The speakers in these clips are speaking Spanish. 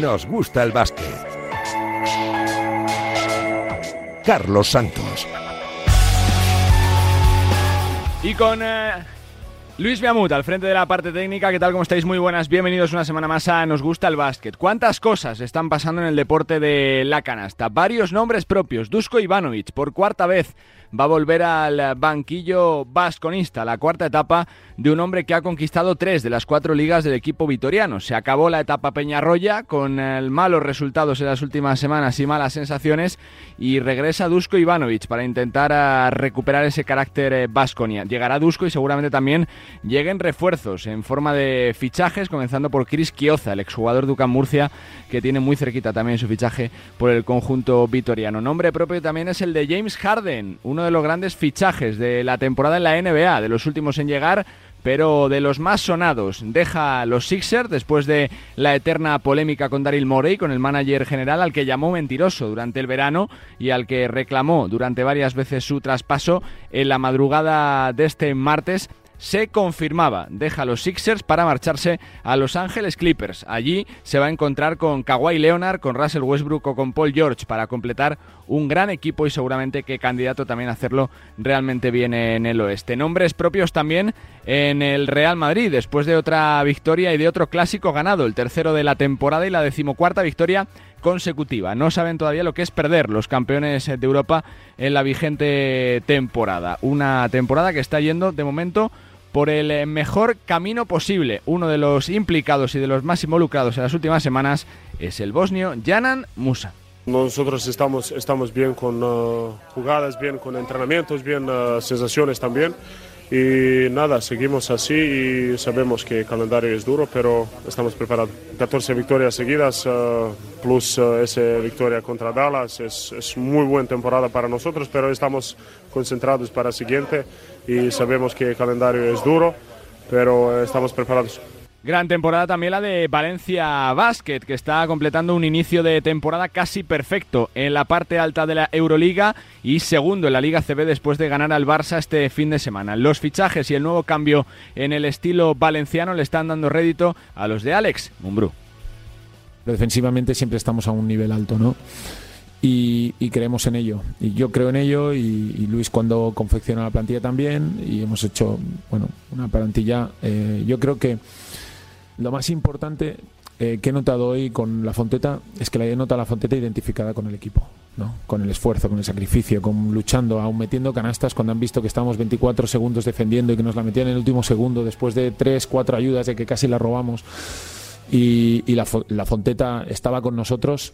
nos gusta el básquet. Carlos Santos. Y con eh, Luis Biamut al frente de la parte técnica, ¿qué tal? ¿Cómo estáis? Muy buenas, bienvenidos una semana más a Nos Gusta el Básquet. ¿Cuántas cosas están pasando en el deporte de la canasta? Varios nombres propios. Dusko Ivanovic, por cuarta vez va a volver al banquillo vasconista, la cuarta etapa de un hombre que ha conquistado tres de las cuatro ligas del equipo vitoriano. Se acabó la etapa Peñarroya con malos resultados en las últimas semanas y malas sensaciones y regresa Dusko Ivanovic para intentar ah, recuperar ese carácter vasconia. Eh, Llegará Dusko y seguramente también lleguen refuerzos en forma de fichajes, comenzando por Chris Kioza, el exjugador de UCAM Murcia, que tiene muy cerquita también su fichaje por el conjunto vitoriano. Nombre propio también es el de James Harden, uno de los grandes fichajes de la temporada en la NBA, de los últimos en llegar pero de los más sonados deja los Sixers después de la eterna polémica con Daryl Morey, con el manager general al que llamó mentiroso durante el verano y al que reclamó durante varias veces su traspaso en la madrugada de este martes se confirmaba. Deja los Sixers para marcharse a Los Ángeles Clippers. Allí se va a encontrar con Kawhi Leonard, con Russell Westbrook o con Paul George para completar un gran equipo y seguramente que candidato también a hacerlo realmente bien en el oeste. Nombres propios también en el Real Madrid, después de otra victoria y de otro clásico ganado, el tercero de la temporada y la decimocuarta victoria consecutiva. No saben todavía lo que es perder los campeones de Europa en la vigente temporada. Una temporada que está yendo de momento por el mejor camino posible. Uno de los implicados y de los más involucrados en las últimas semanas es el bosnio Janan Musa. Nosotros estamos, estamos bien con uh, jugadas, bien con entrenamientos, bien uh, sensaciones también. Y nada, seguimos así y sabemos que el calendario es duro, pero estamos preparados. 14 victorias seguidas, uh, plus esa victoria contra Dallas, es, es muy buena temporada para nosotros, pero estamos concentrados para el siguiente y sabemos que el calendario es duro, pero estamos preparados. Gran temporada también la de Valencia Basket, que está completando un inicio de temporada casi perfecto en la parte alta de la Euroliga y segundo en la Liga CB después de ganar al Barça este fin de semana. Los fichajes y el nuevo cambio en el estilo valenciano le están dando rédito a los de Alex Mumbrú. Defensivamente siempre estamos a un nivel alto, ¿no? Y, creemos en ello. Y yo creo en ello y, Luis cuando confecciona la plantilla también y hemos hecho, bueno, una plantilla. Eh, yo creo que lo más importante eh, que he notado hoy con la Fonteta es que la he notado la Fonteta identificada con el equipo, ¿no? con el esfuerzo, con el sacrificio, con luchando, aún metiendo canastas cuando han visto que estábamos 24 segundos defendiendo y que nos la metían en el último segundo después de 3, 4 ayudas de que casi la robamos. Y, y la, la Fonteta estaba con nosotros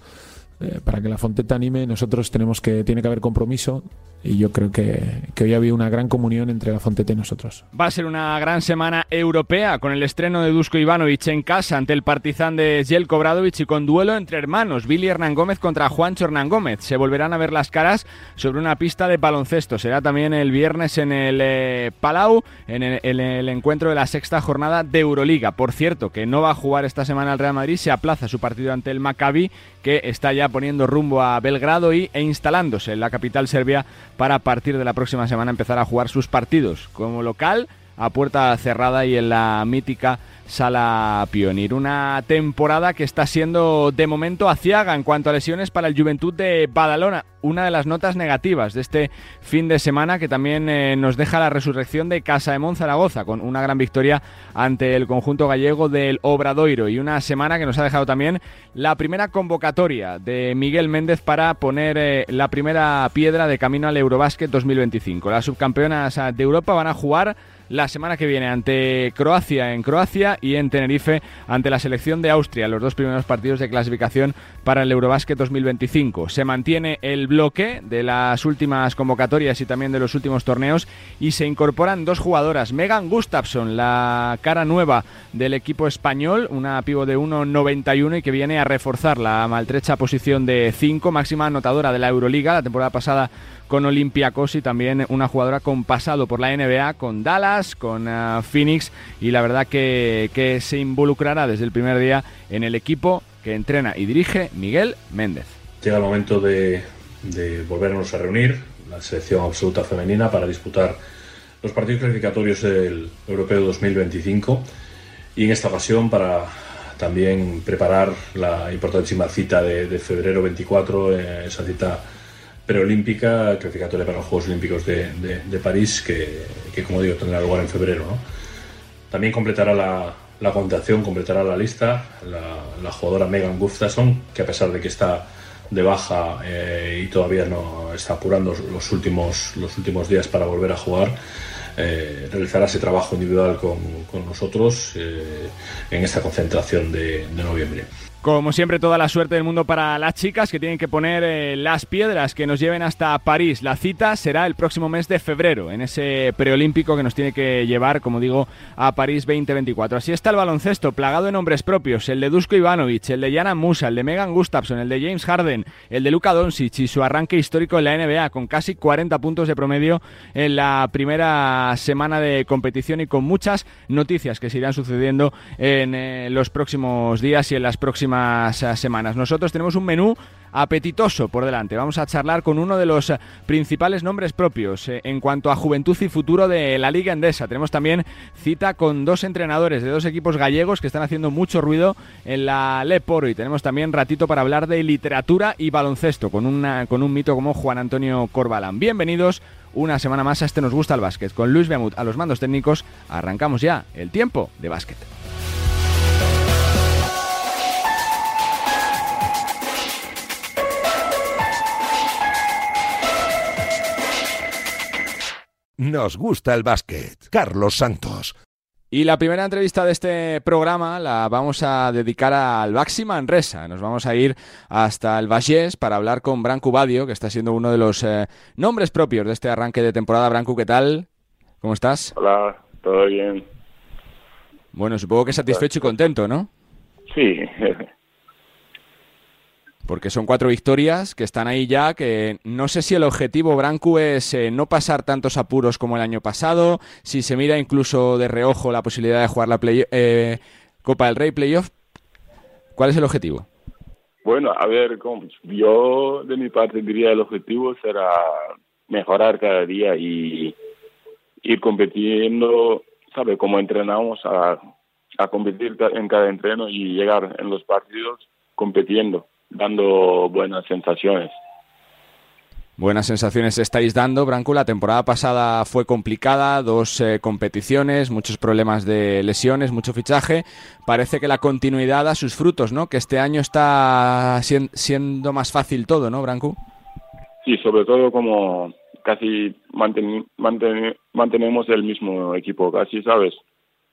para que la Fonteta anime, nosotros tenemos que, tiene que haber compromiso y yo creo que, que, hoy había una gran comunión entre la Fonteta y nosotros. Va a ser una gran semana europea con el estreno de Dusko Ivanovic en casa ante el Partizan de Jelko Bradovic y con duelo entre hermanos, Billy Hernán Gómez contra Juancho Hernán Gómez. Se volverán a ver las caras sobre una pista de baloncesto. Será también el viernes en el eh, Palau, en el, en el encuentro de la sexta jornada de Euroliga. Por cierto, que no va a jugar esta semana el Real Madrid, se aplaza su partido ante el Maccabi, que está ya poniendo rumbo a Belgrado y, e instalándose en la capital serbia para a partir de la próxima semana empezar a jugar sus partidos como local a puerta cerrada y en la mítica Sala Pionir. Una temporada que está siendo de momento aciaga en cuanto a lesiones para el Juventud de Badalona. Una de las notas negativas de este fin de semana que también eh, nos deja la resurrección de Casa de Monzaragoza con una gran victoria ante el conjunto gallego del Obradoiro y una semana que nos ha dejado también la primera convocatoria de Miguel Méndez para poner eh, la primera piedra de camino al Eurobásquet 2025. Las subcampeonas de Europa van a jugar la semana que viene ante Croacia en Croacia y en Tenerife ante la selección de Austria, los dos primeros partidos de clasificación para el Eurobásquet 2025. Se mantiene el bloque de las últimas convocatorias y también de los últimos torneos y se incorporan dos jugadoras. Megan Gustafsson, la cara nueva del equipo español, una pivo de 1.91 y que viene a reforzar la maltrecha posición de 5, máxima anotadora de la Euroliga. La temporada pasada con Olympiacos y también una jugadora con pasado por la NBA, con Dallas, con uh, Phoenix y la verdad que, se involucrará desde el primer día en el equipo que entrena y dirige Miguel Méndez. Llega el momento de, de volvernos a reunir, la selección absoluta femenina, para disputar los partidos clasificatorios del Europeo 2025 y en esta ocasión para también preparar la importantísima cita de, febrero 24, eh, esa cita preolímpica, clasificatoria para los Juegos Olímpicos de, de, París, que, que, como digo, tendrá lugar en febrero. ¿no? También completará la, la computación, completará la lista la, la, jugadora Megan Gustafsson, que a pesar de que está de baja eh, y todavía no está apurando los últimos, los últimos días para volver a jugar, eh, realizará ese trabajo individual con, con nosotros eh, en esta concentración de, de noviembre. Como siempre, toda la suerte del mundo para las chicas que tienen que poner eh, las piedras que nos lleven hasta París. La cita será el próximo mes de febrero, en ese preolímpico que nos tiene que llevar, como digo, a París 2024. Así está el baloncesto, plagado de nombres propios: el de Dusko Ivanovic, el de Jana Musa, el de Megan Gustafsson, el de James Harden, el de Luka Doncic y su arranque histórico en la NBA, con casi 40 puntos de promedio en la primera semana de competición y con muchas noticias que se irán sucediendo en eh, los próximos días y en las próximas eh, semanas. Nosotros tenemos un menú apetitoso por delante. Vamos a charlar con uno de los eh, principales nombres propios eh, en cuanto a juventud y futuro de la Liga Endesa. Tenemos también cita con dos entrenadores de dos equipos gallegos que están haciendo mucho ruido en la Leporo y tenemos también ratito para hablar de literatura y baloncesto con, una, con un mito como Juan Antonio Corbalán. Bienvenidos una semana más a este Nos Gusta el Básquet. Con Luis Beamut a los mandos técnicos arrancamos ya el tiempo de básquet. Nos gusta el básquet. Carlos Santos. Y la primera entrevista de este programa la vamos a dedicar al Baxi Manresa. Nos vamos a ir hasta el Vallés para hablar con Branco Badio, que está siendo uno de los eh, nombres propios de este arranque de temporada. Branco, ¿qué tal? ¿Cómo estás? Hola, todo bien. Bueno, supongo que satisfecho y contento, ¿no? Sí, porque son cuatro victorias que están ahí ya, que no sé si el objetivo Brancu es eh, no pasar tantos apuros como el año pasado, si se mira incluso de reojo la posibilidad de jugar la eh, Copa del Rey Playoff, ¿cuál es el objetivo? Bueno, a ver, yo de mi parte diría el objetivo será mejorar cada día y ir compitiendo, ¿sabe? Como entrenamos a, a competir en cada entreno y llegar en los partidos compitiendo dando buenas sensaciones. Buenas sensaciones estáis dando, Branco. La temporada pasada fue complicada, dos eh, competiciones, muchos problemas de lesiones, mucho fichaje. Parece que la continuidad da sus frutos, ¿no? Que este año está siendo más fácil todo, ¿no, Branco? Sí, sobre todo como casi mantenemos el mismo equipo, casi, ¿sabes?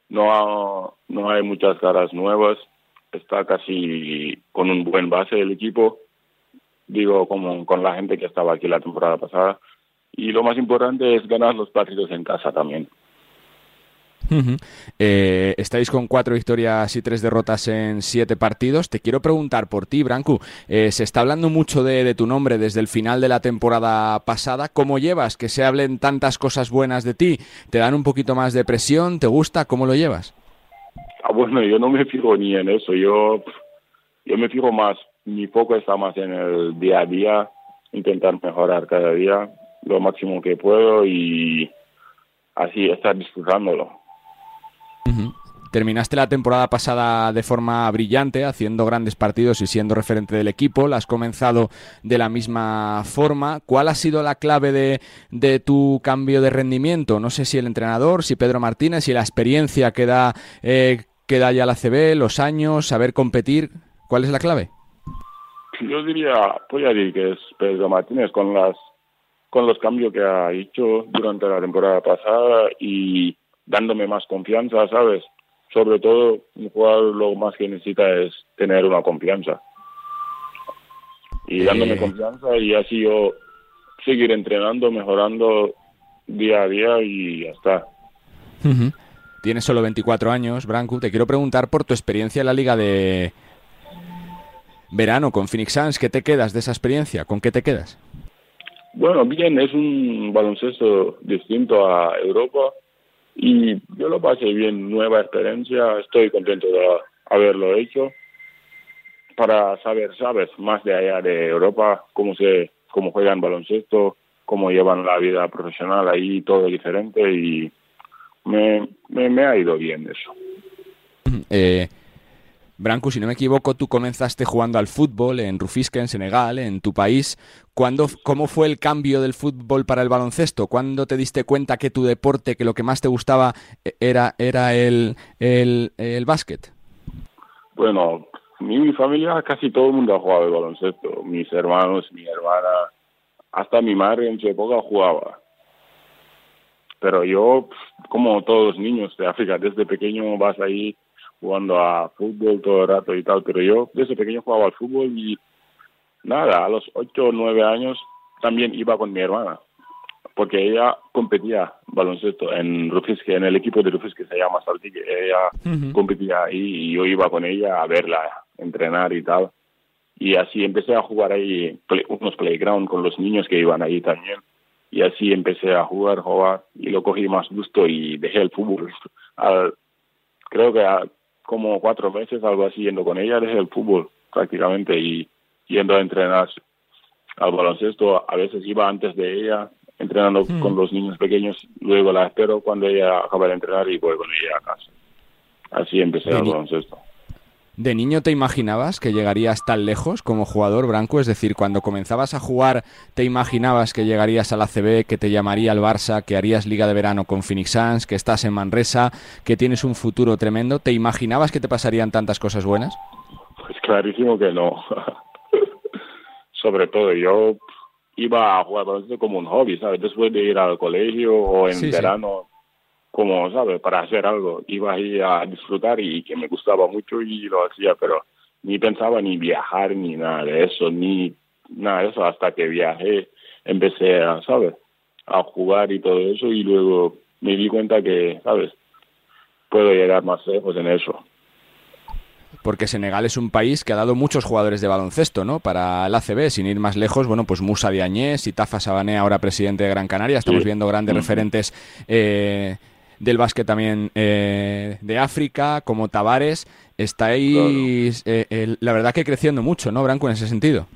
No, no hay muchas caras nuevas, está casi con un buen base del equipo, digo, como con la gente que estaba aquí la temporada pasada. Y lo más importante es ganar los partidos en casa también. Eh, estáis con cuatro victorias y tres derrotas en siete partidos. Te quiero preguntar por ti, Brancu. Eh, se está hablando mucho de, de, tu nombre desde el final de la temporada pasada. ¿Cómo llevas que se hablen tantas cosas buenas de ti? ¿Te dan un poquito más de presión? ¿Te gusta? ¿Cómo lo llevas? Ah, bueno, yo no me fijo ni en eso, yo, yo me fijo más, mi foco está más en el día a día, intentar mejorar cada día lo máximo que puedo y así estar disfrutándolo. Terminaste la temporada pasada de forma brillante, haciendo grandes partidos y siendo referente del equipo. La has comenzado de la misma forma. ¿Cuál ha sido la clave de, de tu cambio de rendimiento? No sé si el entrenador, si Pedro Martínez, si la experiencia que da eh, que da ya la CB, los años, saber competir. ¿Cuál es la clave? Yo diría, voy a decir que es Pedro Martínez con las con los cambios que ha hecho durante la temporada pasada y dándome más confianza, ¿sabes? Sobre todo, un jugador lo más que necesita es tener una confianza. Y dándome eh. confianza y así yo seguir entrenando, mejorando día a día y ya está. Tienes solo 24 años, Branco. Te quiero preguntar por tu experiencia en la liga de verano con Phoenix Suns. ¿Qué te quedas de esa experiencia? ¿Con qué te quedas? Bueno, bien, es un baloncesto distinto a Europa y yo lo pasé bien, nueva experiencia, estoy contento de haberlo hecho para saber, sabes, más de allá de Europa, cómo se cómo juegan baloncesto, cómo llevan la vida profesional ahí, todo diferente y me, me, ha ido bien eso. Eh, Branco, si no me equivoco, tú comenzaste jugando al fútbol en Rufisque, en Senegal, en tu país. ¿Cuándo, ¿Cómo fue el cambio del fútbol para el baloncesto? ¿Cuándo te diste cuenta que tu deporte, que lo que más te gustaba e-, era, era el, el, el básquet? Bueno, mi familia casi todo el mundo ha jugado al baloncesto. Mis hermanos, mi hermana, hasta mi madre en su época jugaba. Pero yo, como todos los niños de África, desde pequeño vas ahí jugando a fútbol todo el rato y tal, pero yo desde pequeño jugaba al fútbol y nada, a los ocho o nueve años también iba con mi hermana, porque ella competía baloncesto en Rufisque, en el equipo de Rufisque se llama Saltique, ella competía ahí y yo iba con ella a verla entrenar y tal. Y así empecé a jugar ahí unos playground con los niños que iban ahí también. Y así empecé a jugar, jugar y lo cogí más gusto y dejé el fútbol. Al, creo que como cuatro veces, algo así, yendo con ella, dejé el fútbol prácticamente y yendo a entrenar al baloncesto. A veces iba antes de ella, entrenando hmm. con los niños pequeños, luego la espero cuando ella acaba de entrenar y voy con ella a casa. Así empecé el baloncesto. ¿De niño te imaginabas que llegarías tan lejos como jugador branco? Es decir, cuando comenzabas a jugar, ¿te imaginabas que llegarías a la CB, que te llamaría el Barça, que harías Liga de Verano con Phoenix Suns, que estás en Manresa, que tienes un futuro tremendo? ¿Te imaginabas que te pasarían tantas cosas buenas? Pues clarísimo que no. Sobre todo, yo iba a jugar como un hobby, ¿sabes? Después de ir al colegio o en verano como, ¿sabes? Para hacer algo. Iba ahí a disfrutar y que me gustaba mucho y lo hacía, pero ni pensaba ni viajar ni nada de eso, ni nada de eso. Hasta que viajé, empecé a, ¿sabes? A jugar y todo eso y luego me di cuenta que, ¿sabes? Puedo llegar más lejos en eso porque Senegal es un país que ha dado muchos jugadores de baloncesto, ¿no? Para el ACB, sin ir más lejos, bueno, pues Musa Diañez y Tafa Sabané, ahora presidente de Gran Canaria, estamos viendo grandes referentes eh, del básquet también eh, de África, como Tavares. Estáis, eh, la verdad que creciendo mucho, ¿no, Branco, en ese sentido?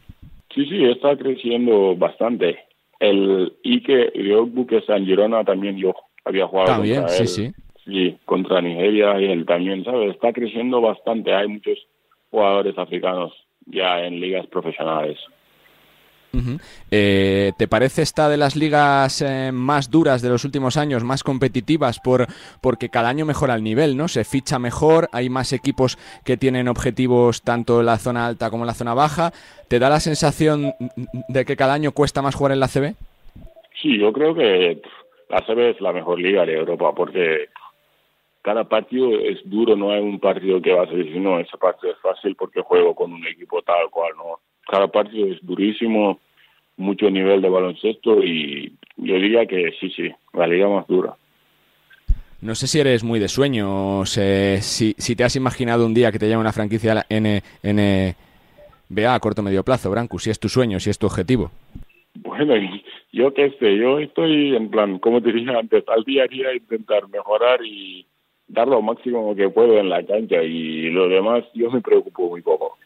Sí, sí, está creciendo bastante. El Ike Ryogbuke San Girona también yo había jugado también, contra sí, sí. Sí, contra Nigeria y él también, ¿sabes? Está creciendo bastante. Hay muchos jugadores africanos ya en ligas profesionales. Eh, ¿Te parece esta de las ligas eh, más duras de los últimos años, más competitivas, por, porque cada año mejora el nivel, ¿no? Se ficha mejor, hay más equipos que tienen objetivos tanto en la zona alta como en la zona baja. ¿Te da la sensación de que cada año cuesta más jugar en la CB? Sí, yo creo que la CB es la mejor liga de Europa porque cada partido es duro, no hay un partido que va a decir, no, ese partido es fácil porque juego con un equipo tal cual, no cada partido es durísimo, mucho nivel de baloncesto y yo diría que sí, sí, la liga más dura. No sé si eres muy de sueño, si, si te has imaginado un día que te llame una franquicia N, NBA a corto medio plazo, Branco, si es tu sueño, si es tu objetivo. Bueno, yo qué sé, yo estoy en plan, como te dije antes, al día a día intentar mejorar y dar lo máximo que puedo en la cancha y lo demás yo me preocupo muy poco.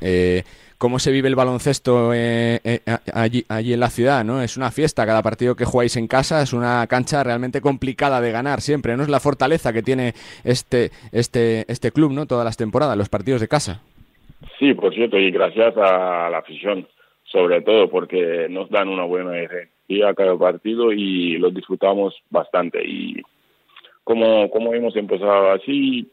Eh, ¿Cómo se vive el baloncesto eh, eh, allí, allí en la ciudad? ¿no? Es una fiesta, cada partido que jugáis en casa es una cancha realmente complicada de ganar siempre, ¿no? Es la fortaleza que tiene este, este, este club, ¿no? Todas las temporadas, los partidos de casa. Sí, por cierto, y gracias a la afición, sobre todo porque nos dan una buena energía a cada partido y lo disfrutamos bastante. Y como, como hemos empezado así,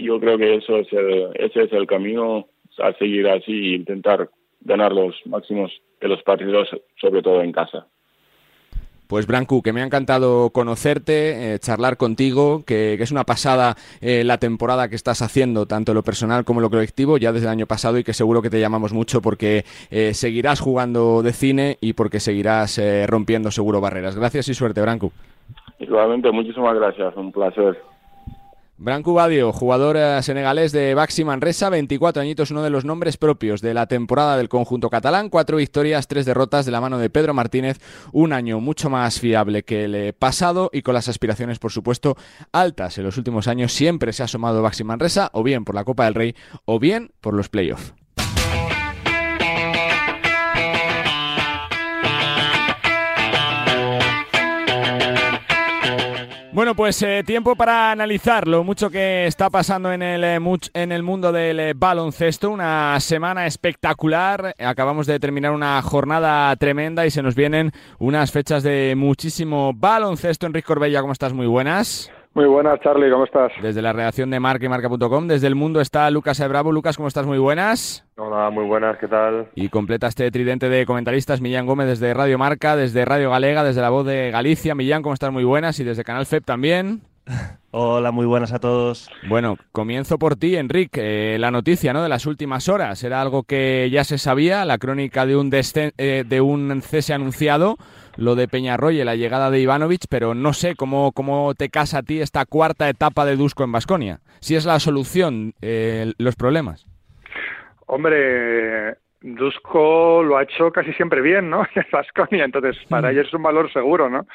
yo creo que eso es ese es el camino a seguir así e intentar ganar los máximos de los partidos, sobre todo en casa. Pues Brancu, que me ha encantado conocerte, eh, charlar contigo, que, es una pasada eh, la temporada que estás haciendo, tanto lo personal como lo colectivo, ya desde el año pasado y que seguro que te llamamos mucho porque eh, seguirás jugando de cine y porque seguirás rompiendo seguro barreras. Gracias y suerte, Brancu. Igualmente, muchísimas gracias, un placer. Branco Badio, jugador eh, senegalés de Baxi Manresa, 24 añitos, uno de los nombres propios de la temporada del conjunto catalán, cuatro victorias, tres derrotas de la mano de Pedro Martínez, un año mucho más fiable que el eh, pasado y con las aspiraciones, por supuesto, altas. En los últimos años siempre se ha asomado Baxi Manresa, o bien por la Copa del Rey, o bien por los playoffs. Bueno, pues eh, tiempo para analizar lo mucho que está pasando en el, eh, en el mundo del eh, baloncesto. Una semana espectacular. Acabamos de terminar una jornada tremenda y se nos vienen unas fechas de muchísimo baloncesto. Enrique Corbella, ¿cómo estás? Muy buenas. Muy buenas, Charlie, ¿cómo estás? Desde la redacción de Marca y Marca.com, desde el mundo está Lucas Bravo. Lucas, ¿cómo estás? Muy buenas. Hola, muy buenas, ¿qué tal? Y completa este tridente de comentaristas Millán Gómez desde Radio Marca, desde Radio Galega, desde La Voz de Galicia. Millán, ¿cómo estás? Muy buenas. Y desde Canal FEP también. Hola, muy buenas a todos. Bueno, comienzo por ti, Enrique. Eh, la noticia ¿no? de las últimas horas era algo que ya se sabía, la crónica de un, eh, de un cese anunciado, lo de Peñarroya y la llegada de Ivanovic, pero no sé cómo, cómo te casa a ti esta cuarta etapa de Dusko en Basconia. Si es la solución, eh, los problemas. Hombre, Dusko lo ha hecho casi siempre bien, ¿no? En Vasconia, entonces para mm. ella es un valor seguro, ¿no?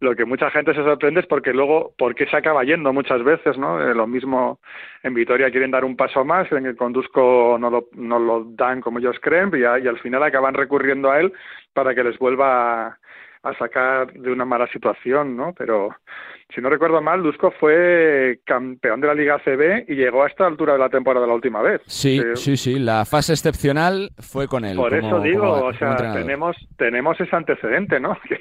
Lo que mucha gente se sorprende es porque luego, porque se acaba yendo muchas veces, ¿no? Eh, lo mismo en Vitoria quieren dar un paso más, que con Dusko no lo, no lo dan como ellos creen y, y al final acaban recurriendo a él para que les vuelva a sacar de una mala situación, ¿no? Pero si no recuerdo mal, Dusko fue campeón de la Liga CB y llegó a esta altura de la temporada la última vez. Sí, sí, sí, la fase excepcional fue con él. Por eso digo, o sea, tenemos, tenemos ese antecedente, ¿no? que,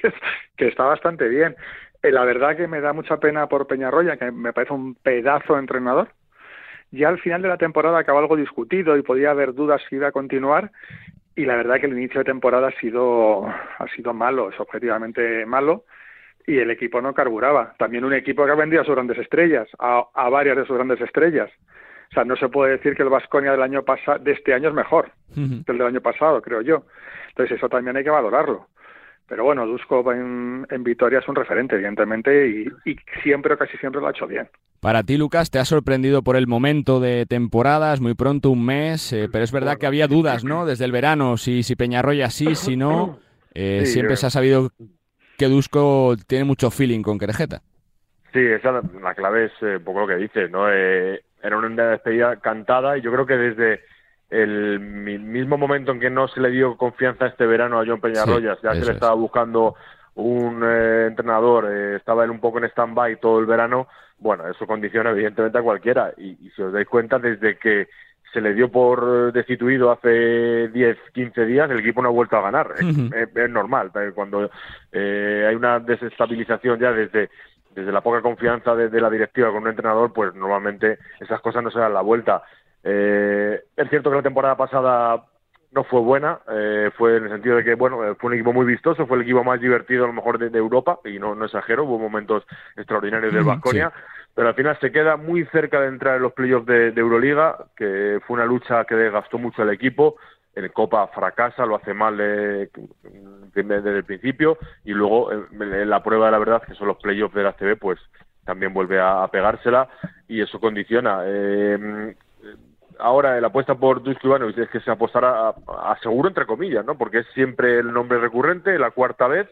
que está bastante bien. Eh, la verdad que me da mucha pena por Peñarroya, que me parece un pedazo de entrenador. Ya al final de la temporada acabó algo discutido y podía haber dudas si iba a continuar y la verdad que el inicio de temporada ha sido ha sido malo, es objetivamente malo y el equipo no carburaba. También un equipo que ha vendido a sus grandes estrellas, a, varias de sus grandes estrellas. O sea, no se puede decir que el Vasconia del año pasado de este año es mejor que el del año pasado, creo yo. Entonces eso también hay que valorarlo. Pero bueno, Dusko en, en Vitoria es un referente, evidentemente, y, y, siempre o casi siempre lo ha hecho bien. Para ti, Lucas, te ha sorprendido por el momento de temporadas, muy pronto, un mes, eh, pero es verdad que había dudas, ¿no? Desde el verano, si, si Peñarroya sí, si no. Eh, siempre se ha sabido que Dusko tiene mucho feeling con Querejeta. Sí, esa la clave es eh, un poco lo que dices, ¿no? era una despedida cantada y yo creo que desde el mismo momento en que no se le dio confianza este verano a John Peñarroyas, ya se le estaba buscando un eh, entrenador, eh, estaba él un poco en stand-by todo el verano, bueno, eso condiciona evidentemente a cualquiera. Y, si os dais cuenta, desde que se le dio por destituido hace 10, 15 días, el equipo no ha vuelto a ganar. es, normal, eh, cuando hay una desestabilización ya desde desde la poca confianza de, de, la directiva con un entrenador, pues normalmente esas cosas no se dan la vuelta. Eh, es cierto que la temporada pasada no fue buena, eh, fue en el sentido de que, bueno, eh, fue un equipo muy vistoso, fue el equipo más divertido a lo mejor de, Europa, y no, no exagero, hubo momentos extraordinarios del Vasconia, pero al final se queda muy cerca de entrar en los playoffs de, Euroliga, que fue una lucha que desgastó mucho al equipo, en Copa fracasa, lo hace mal desde el principio, y luego en, la prueba de la verdad, que son los playoffs de la CB, pues también vuelve a, pegársela, y eso condiciona. Eh, ahora la apuesta por Dusko Ivanovic es que se apostará a, seguro entre comillas, ¿no? Porque es siempre el nombre recurrente, la cuarta vez.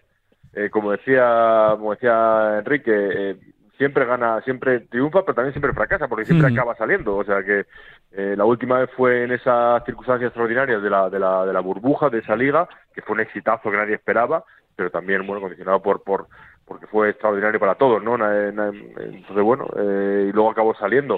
Eh, como decía, como decía Enrique, eh, siempre gana, siempre triunfa, pero también siempre fracasa, porque siempre acaba saliendo. O sea que eh, la última vez fue en esas circunstancias extraordinarias de la, de la, de la burbuja de esa liga, que fue un exitazo que nadie esperaba, pero también bueno condicionado por por porque fue extraordinario para todos, ¿no? Entonces bueno, y luego acabó saliendo.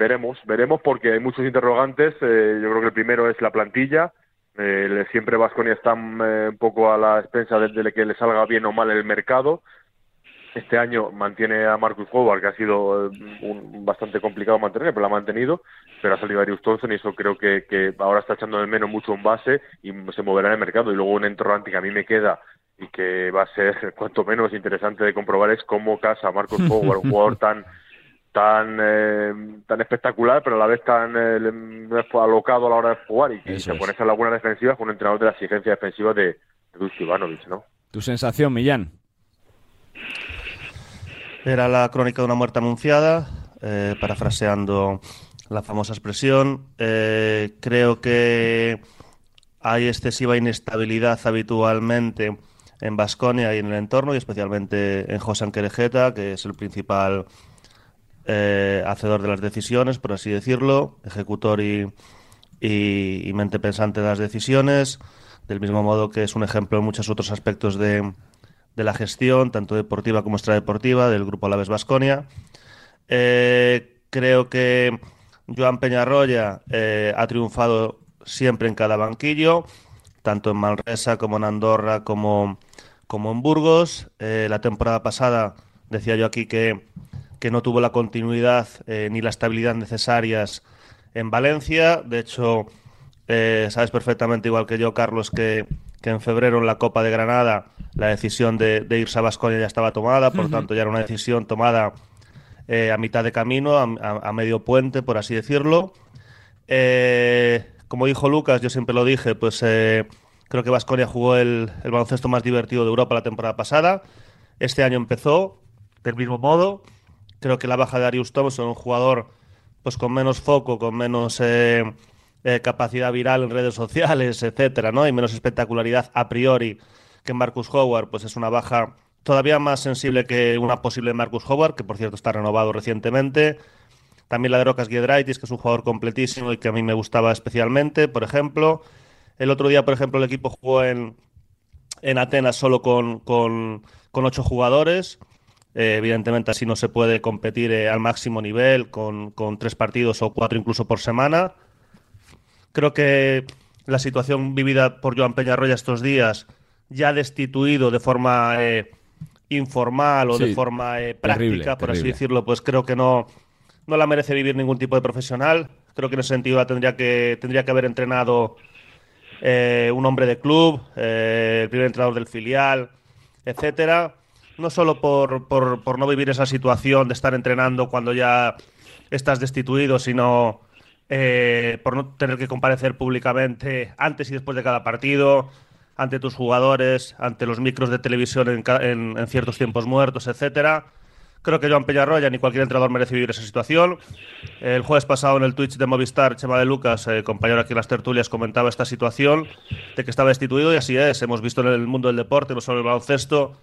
Veremos, veremos porque hay muchos interrogantes. Eh, yo creo que el primero es la plantilla. Eh, siempre Vasconia está eh, un poco a la expensa de, que le salga bien o mal el mercado. Este año mantiene a Marcus Howard, que ha sido un, bastante complicado mantener, pero lo ha mantenido, pero ha salido Arius Thompson y eso creo que, que ahora está echando de menos mucho un base y se moverá en el mercado. Y luego un interrogante que a mí me queda y que va a ser cuanto menos interesante de comprobar es cómo casa Marcus Howard, un jugador tan tan eh, tan espectacular, pero a la vez tan eh, alocado a la hora de jugar y que se pone esa laguna defensiva con un entrenador de la exigencia defensiva de, de Ivanovic, ¿no? ¿Tu sensación, Millán? Era la crónica de una muerte anunciada, eh, parafraseando la famosa expresión. Eh, creo que hay excesiva inestabilidad habitualmente en Basconia y en el entorno, y especialmente en José Anquerejeta, que es el principal eh, hacedor de las decisiones, por así decirlo, ejecutor y, y, mente pensante de las decisiones, del mismo modo que es un ejemplo en muchos otros aspectos de, de la gestión, tanto deportiva como extradeportiva, del grupo Alaves Basconia. Eh, creo que Joan Peñarroya eh, ha triunfado siempre en cada banquillo, tanto en Manresa como en Andorra como, como en Burgos. Eh, la temporada pasada decía yo aquí que, que no tuvo la continuidad ni la estabilidad necesarias en Valencia. De hecho, sabes perfectamente, igual que yo, Carlos, que, que, en febrero en la Copa de Granada la decisión de, irse a Basconia ya estaba tomada, por tanto ya era una decisión tomada eh, a mitad de camino, a, medio puente, por así decirlo. Eh, como dijo Lucas, yo siempre lo dije, pues eh, creo que Vasconia jugó el, baloncesto más divertido de Europa la temporada pasada. Este año empezó del mismo modo. Creo que la baja de Arius Thompson, un jugador pues con menos foco, con menos capacidad viral en redes sociales, etcétera, ¿no? Y menos espectacularidad a priori que Marcus Howard, pues es una baja todavía más sensible que una posible Marcus Howard, que por cierto está renovado recientemente. También la de Rocas Giedraitis, que es un jugador completísimo y que a mí me gustaba especialmente, por ejemplo. El otro día, por ejemplo, el equipo jugó en, en Atenas solo con, con, ocho jugadores. Eh, evidentemente así no se puede competir eh, al máximo nivel con, con, tres partidos o cuatro incluso por semana. Creo que la situación vivida por Joan Peñarroya estos días, ya destituido de forma eh, informal o de forma eh, práctica, por así decirlo, pues creo que no, no la merece vivir ningún tipo de profesional. Creo que en ese sentido la tendría que, tendría que haber entrenado un hombre de club, el primer entrenador del filial, etcétera. No solo por, por, no vivir esa situación de estar entrenando cuando ya estás destituido, sino por no tener que comparecer públicamente antes y después de cada partido ante tus jugadores, ante los micros de televisión en, ciertos tiempos muertos, etcétera. Creo que Joan Peñarroya ni cualquier entrenador merece vivir esa situación. El jueves pasado en el Twitch de Movistar, Chema de Lucas, eh, compañero aquí en las tertulias, comentaba esta situación de que estaba destituido y así es. Hemos visto en el mundo del deporte, no solo el baloncesto,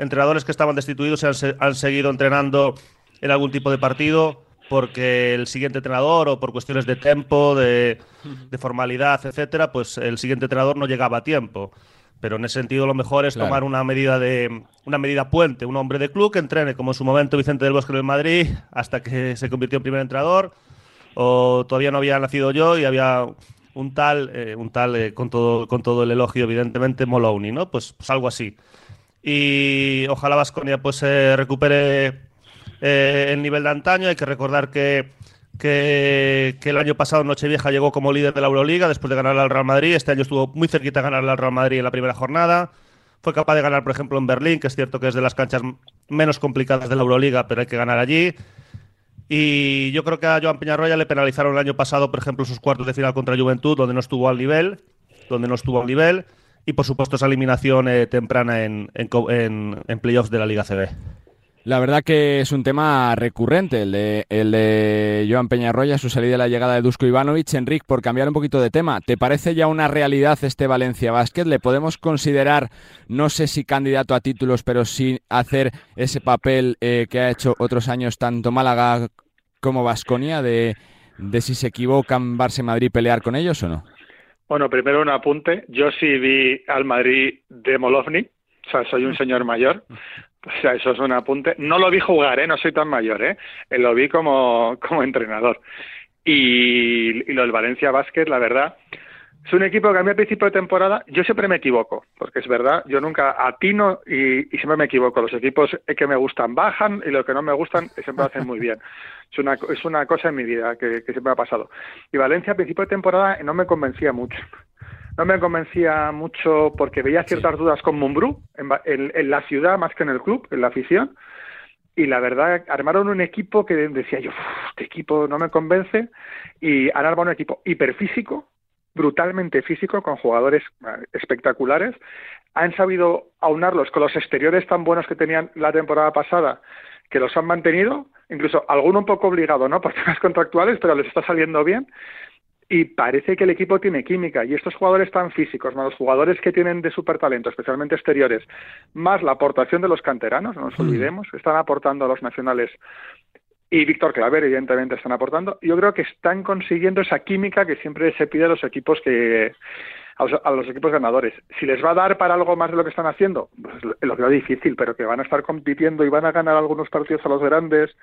entrenadores que estaban destituidos y han, han seguido entrenando en algún tipo de partido porque el siguiente entrenador o por cuestiones de tiempo, de, formalidad, etcétera, pues el siguiente entrenador no llegaba a tiempo. Pero en ese sentido lo mejor es tomar una medida de una medida puente, un hombre de club que entrene, como en su momento Vicente del Bosque en el Madrid, hasta que se convirtió en primer entrenador, o todavía no había nacido yo y había un tal, eh, un tal eh, con todo con todo el elogio evidentemente Moloney, ¿no? Pues, pues algo así. Y ojalá Vasconia pues se recupere eh, el nivel de antaño. Hay que recordar que, que, el año pasado Nochevieja llegó como líder de la Euroliga después de ganar al Real Madrid. Este año estuvo muy cerquita de ganar al Real Madrid en la primera jornada. Fue capaz de ganar, por ejemplo, en Berlín, que es cierto que es de las canchas menos complicadas de la Euroliga, pero hay que ganar allí. Y yo creo que a Joan Peñarroya le penalizaron el año pasado, por ejemplo, sus cuartos de final contra Juventud, donde no estuvo al nivel, donde no estuvo al nivel, y por supuesto esa eliminación eh, temprana en, en, en playoffs de la Liga CB. La verdad que es un tema recurrente el de, el de Joan Peñarroya, su salida y la llegada de Dusko Ivanovic. Enric, por cambiar un poquito de tema, ¿te parece ya una realidad este Valencia Basket? ¿Le podemos considerar, no sé si candidato a títulos, pero sí hacer ese papel eh, que ha hecho otros años tanto Málaga como Vasconia, de, de si se equivocan Barça Madrid pelear con ellos o no? Bueno, primero un apunte. Yo sí vi al Madrid de Molovni, o sea, soy un señor mayor, o sea, eso es un apunte. No lo vi jugar, ¿eh? No soy tan mayor, ¿eh? eh lo vi como, como entrenador. Y, lo del Valencia Basket, la verdad, es un equipo que a mí al principio de temporada yo siempre me equivoco, porque es verdad, yo nunca atino y, y siempre me equivoco. Los equipos que me gustan bajan y los que no me gustan siempre lo hacen muy bien. Es una, es una cosa en mi vida que, que siempre me ha pasado. Y Valencia al principio de temporada no me convencía mucho no me convencía mucho porque veía ciertas dudas con Mumbrú en, la ciudad más que en el club, en la afición. Y la verdad, armaron un equipo que decía yo, este equipo no me convence. Y han armado un equipo hiperfísico, brutalmente físico, con jugadores eh, espectaculares. Han sabido aunarlos con los exteriores tan buenos que tenían la temporada pasada, que los han mantenido, incluso alguno un poco obligado, ¿no? Por temas contractuales, pero les está saliendo bien y parece que el equipo tiene química y estos jugadores tan físicos, más los jugadores que tienen de super talento, especialmente exteriores, más la aportación de los canteranos, no nos mm. olvidemos, están aportando a los nacionales y Víctor Claver, evidentemente, están aportando. Yo creo que están consiguiendo esa química que siempre se pide a los equipos que a los, equipos ganadores. Si les va a dar para algo más de lo que están haciendo, pues lo veo difícil, pero que van a estar compitiendo y van a ganar algunos partidos a los grandes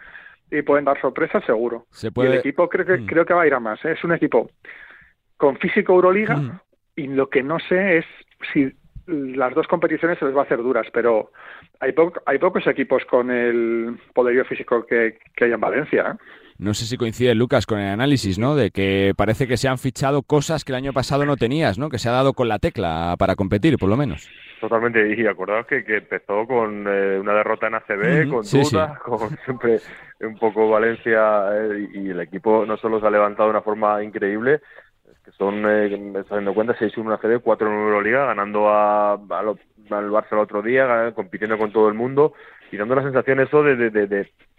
y pueden dar sorpresas, seguro. Y el equipo creo que, mm. creo que va a ir a más. ¿eh? Es un equipo con físico Euroliga mm. y lo que no sé es si las dos competiciones se les va a hacer duras, pero hay, hay pocos equipos con el poderío físico que, que hay en Valencia. ¿eh? No sé si coincide Lucas con el análisis, ¿no? De que parece que se han fichado cosas que el año pasado no tenías, ¿no? Que se ha dado con la tecla para competir, por lo menos. Totalmente, y acordaos que, que empezó con eh, una derrota en ACB, con dudas, con siempre un poco Valencia, eh, y el equipo no solo se ha levantado de una forma increíble, son, eh, dando cuenta, 6-1 en ACB, 4 en Euroliga, ganando a, al Barça el otro día, compitiendo con todo el mundo, y dando la sensación eso de, de,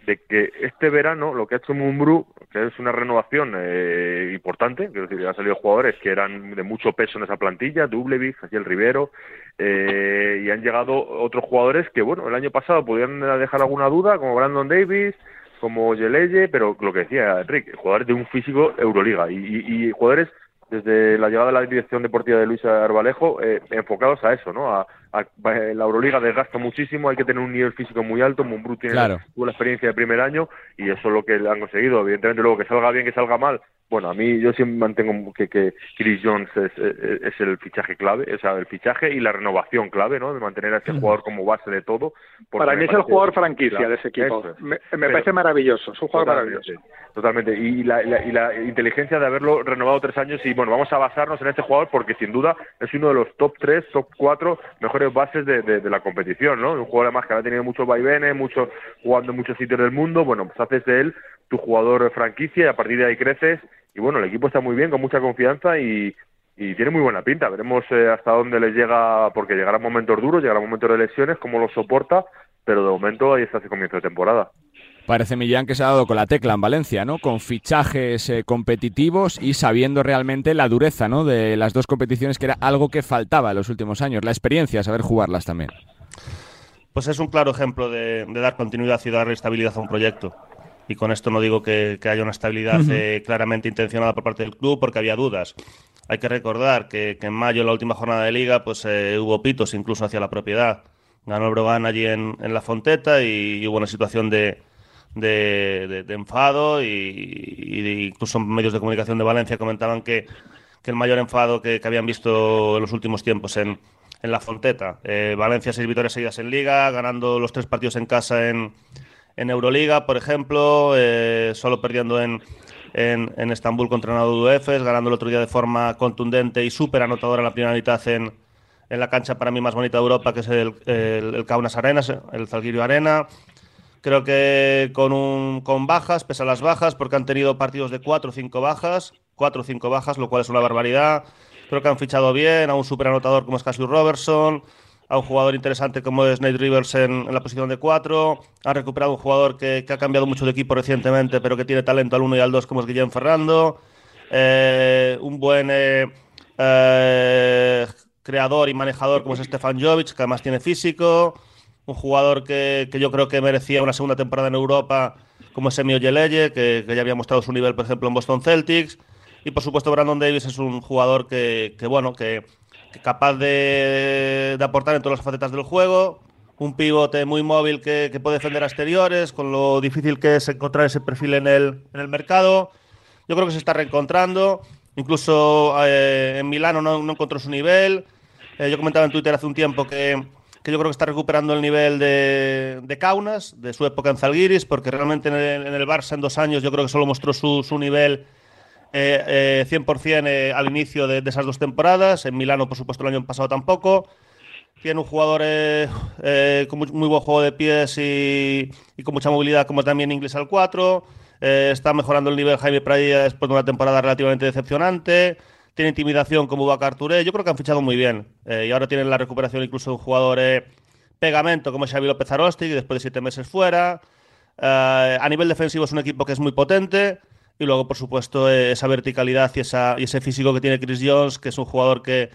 de que este verano lo que ha hecho Mumbrú, que es una renovación eh, importante, quiero decir, han salido jugadores que eran de mucho peso en esa plantilla, Dublevic, el Rivero, eh, y han llegado otros jugadores que, bueno, el año pasado podían dejar alguna duda, como Brandon Davis, como Yeleye, pero lo que decía Enrique, jugadores de un físico Euroliga y, y, jugadores desde la llegada de la dirección deportiva de Luis Arbalejo eh, enfocados a eso, ¿no? A, la Euroliga desgasta muchísimo, hay que tener un nivel físico muy alto, Mumbrú tiene la experiencia de primer año y eso es lo que han conseguido. Evidentemente luego que salga bien, que salga mal, bueno, a mí yo siempre mantengo que, que Chris Jones es, el fichaje clave, o sea, el fichaje y la renovación clave, ¿no? De mantener a ese jugador como base de todo. Para mí es el jugador franquicia de ese equipo. Me, parece maravilloso, es un jugador maravilloso. Totalmente, y la, y la, inteligencia de haberlo renovado tres años y bueno, vamos a basarnos en este jugador porque sin duda es uno de los top tres, top cuatro mejores bases de, de, la competición, ¿no? Un jugador además que ha tenido muchos vaivenes, mucho, jugando en muchos sitios del mundo, bueno, pues haces de él tu jugador franquicia y a partir de ahí creces y bueno, el equipo está muy bien, con mucha confianza y, tiene muy buena pinta. Veremos eh, hasta dónde les llega, porque llegarán momentos duros, llegarán momentos de lesiones, cómo lo soporta, pero de momento ahí está ese comienzo de temporada. Parece Millán que se ha dado con la tecla en Valencia, ¿no? Con fichajes eh, competitivos y sabiendo realmente la dureza, ¿no? De las dos competiciones, que era algo que faltaba en los últimos años, la experiencia, saber jugarlas también. Pues es un claro ejemplo de, de dar continuidad y dar estabilidad a un proyecto y con esto no digo que, haya una estabilidad eh, claramente intencionada por parte del club porque había dudas. Hay que recordar que, en mayo, en la última jornada de liga, pues eh, hubo pitos incluso hacia la propiedad. Ganó el Brogan allí en, La Fonteta y, hubo una situación de, de, enfado y, incluso medios de comunicación de Valencia comentaban que, el mayor enfado que, habían visto en los últimos tiempos en, en La Fonteta. Eh, Valencia seis victorias seguidas en liga, ganando los tres partidos en casa en en Euroliga, por ejemplo, eh, solo perdiendo en, en, Estambul contra Nadu Efes, ganando el otro día de forma contundente y súper anotadora en la primera mitad en, en, la cancha para mí más bonita de Europa, que es el, el, Kaunas Arena, el Zalgirio Arena. Creo que con, un, con bajas, pese a las bajas, porque han tenido partidos de 4 o 5 bajas, 4 o 5 bajas, lo cual es una barbaridad. Creo que han fichado bien a un super anotador como es Cassius Robertson, a un jugador interesante como es Nate Rivers en, la posición de 4. Ha recuperado un jugador que, ha cambiado mucho de equipo recientemente, pero que tiene talento al 1 y al 2, como es Guillem Ferrando. Eh, un buen eh, eh, creador y manejador como es Stefan Jovic, que además tiene físico. Un jugador que, yo creo que merecía una segunda temporada en Europa, como es Emio Yeleye, que, ya había mostrado su nivel, por ejemplo, en Boston Celtics. Y por supuesto, Brandon Davis es un jugador que, que bueno, que capaz de, aportar en todas las facetas del juego, un pivote muy móvil que, puede defender a exteriores, con lo difícil que es encontrar ese perfil en el, en el mercado. Yo creo que se está reencontrando. Incluso eh, en Milano no, encontró su nivel. Eh, yo comentaba en Twitter hace un tiempo que, yo creo que está recuperando el nivel de, de Kaunas, de su época en Zalgiris, porque realmente en el, en el Barça en dos años yo creo que solo mostró su, su nivel eh, 100% eh, eh, al inicio de, esas dos temporadas. En Milano, por supuesto, el año pasado tampoco. Tiene un jugador eh, con muy, buen juego de pies y, con mucha movilidad, como también inglés al 4. está mejorando el nivel Jaime Pradilla después de una temporada relativamente decepcionante. Tiene intimidación como Bacar Touré. Yo creo que han fichado muy bien. y ahora tienen la recuperación incluso de un jugador pegamento como Xavi López Arosti, después de siete meses fuera. a nivel defensivo es un equipo que es muy potente. Y luego, por supuesto, esa verticalidad y, esa, y ese físico que tiene Chris Jones, que es un jugador que,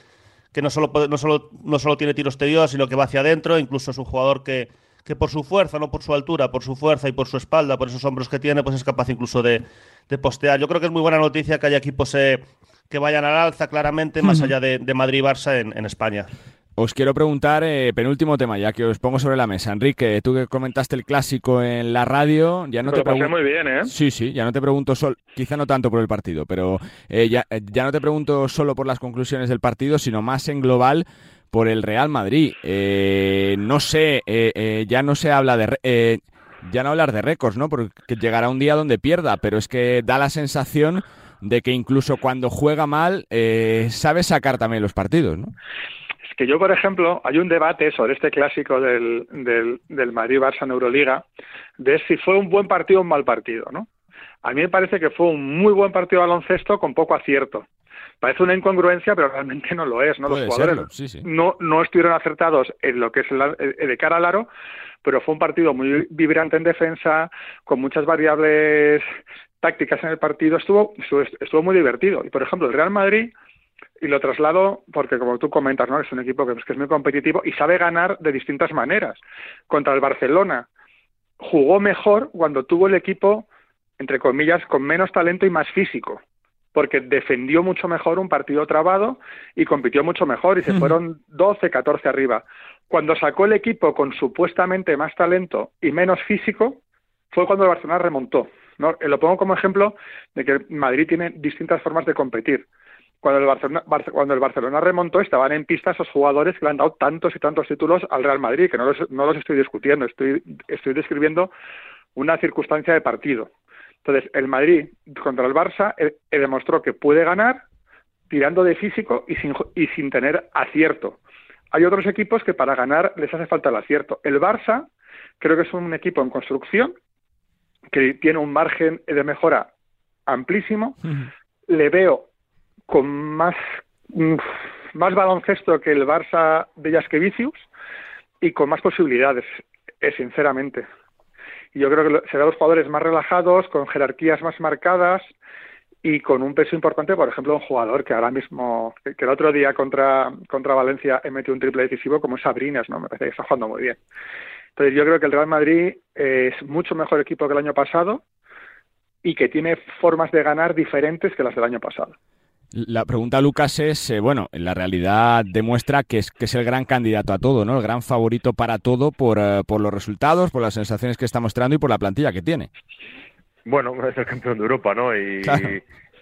que no, solo, no, solo, no solo tiene tiro exterior, sino que va hacia adentro. Incluso es un jugador que, que por su fuerza, no por su altura, por su fuerza y por su espalda, por esos hombros que tiene, pues es capaz incluso de, de postear. Yo creo que es muy buena noticia que haya equipos eh, que vayan al alza claramente, más allá de, Madrid y Barça en, España. Os quiero preguntar, eh, penúltimo tema, ya que os pongo sobre la mesa. Enrique, tú que comentaste el clásico en la radio, ya no te pregunto. muy bien, ¿eh? Sí, sí, ya no te pregunto solo, quizá no tanto por el partido, pero eh, ya, ya no te pregunto solo por las conclusiones del partido, sino más en global por el Real Madrid. Eh, no sé, eh, eh, ya no se habla de... ya no hablar de récords, ¿no? Porque llegará un día donde pierda, pero es que da la sensación de que incluso cuando juega mal sabe sacar también los partidos, ¿no? Que yo, por ejemplo, hay un debate sobre este clásico del, del, del Madrid-Barça en Euroliga de si fue un buen partido o un mal partido, ¿no? A mí me parece que fue un muy buen partido de baloncesto con poco acierto parece una incongruencia, pero realmente no lo es, ¿no? Los jugadores No, no estuvieron acertados en lo que es el, de cara al aro, pero fue un partido muy vibrante en defensa, con muchas variables tácticas en el partido, estuvo, estuvo, muy divertido. Y por ejemplo, el Real Madrid, y lo traslado porque como tú comentas, ¿no? Es un equipo que, que es muy competitivo y sabe ganar de distintas maneras. Contra el Barcelona jugó mejor cuando tuvo el equipo, entre comillas, con menos talento y más físico porque defendió mucho mejor un partido trabado y compitió mucho mejor y se fueron 12, 14 arriba. Cuando sacó el equipo con supuestamente más talento y menos físico, fue cuando el Barcelona remontó. ¿no? Eh, lo pongo como ejemplo de que Madrid tiene distintas formas de competir. Cuando el, Barcelona, cuando el Barcelona remontó, estaban en pista esos jugadores que le han dado tantos y tantos títulos al Real Madrid, que no los, no los estoy discutiendo, estoy, estoy describiendo una circunstancia de partido. Entonces, el Madrid contra el Barça eh, eh, demostró que puede ganar tirando de físico y sin, y sin tener acierto. Hay otros equipos que para ganar les hace falta el acierto. El Barça creo que es un equipo en construcción que tiene un margen de mejora amplísimo. Le veo con más, mm, más baloncesto que el Barça de Jaskevicius y con más posibilidades, eh, sinceramente yo creo que serán los jugadores más relajados, con jerarquías más marcadas y con un peso importante, por ejemplo, un jugador que ahora mismo, que, el otro día contra, contra Valencia metió un triple decisivo como Sabrinas, ¿no? Me parece que está jugando muy bien. Entonces yo creo que el Real Madrid es mucho mejor equipo que el año pasado y que tiene formas de ganar diferentes que las del año pasado. La pregunta, Lucas, es, eh, bueno, la realidad demuestra que es, que es el gran candidato a todo, ¿no? El gran favorito para todo por, eh, por los resultados, por las sensaciones que está mostrando y por la plantilla que tiene. Bueno, es el campeón de Europa, ¿no? Y,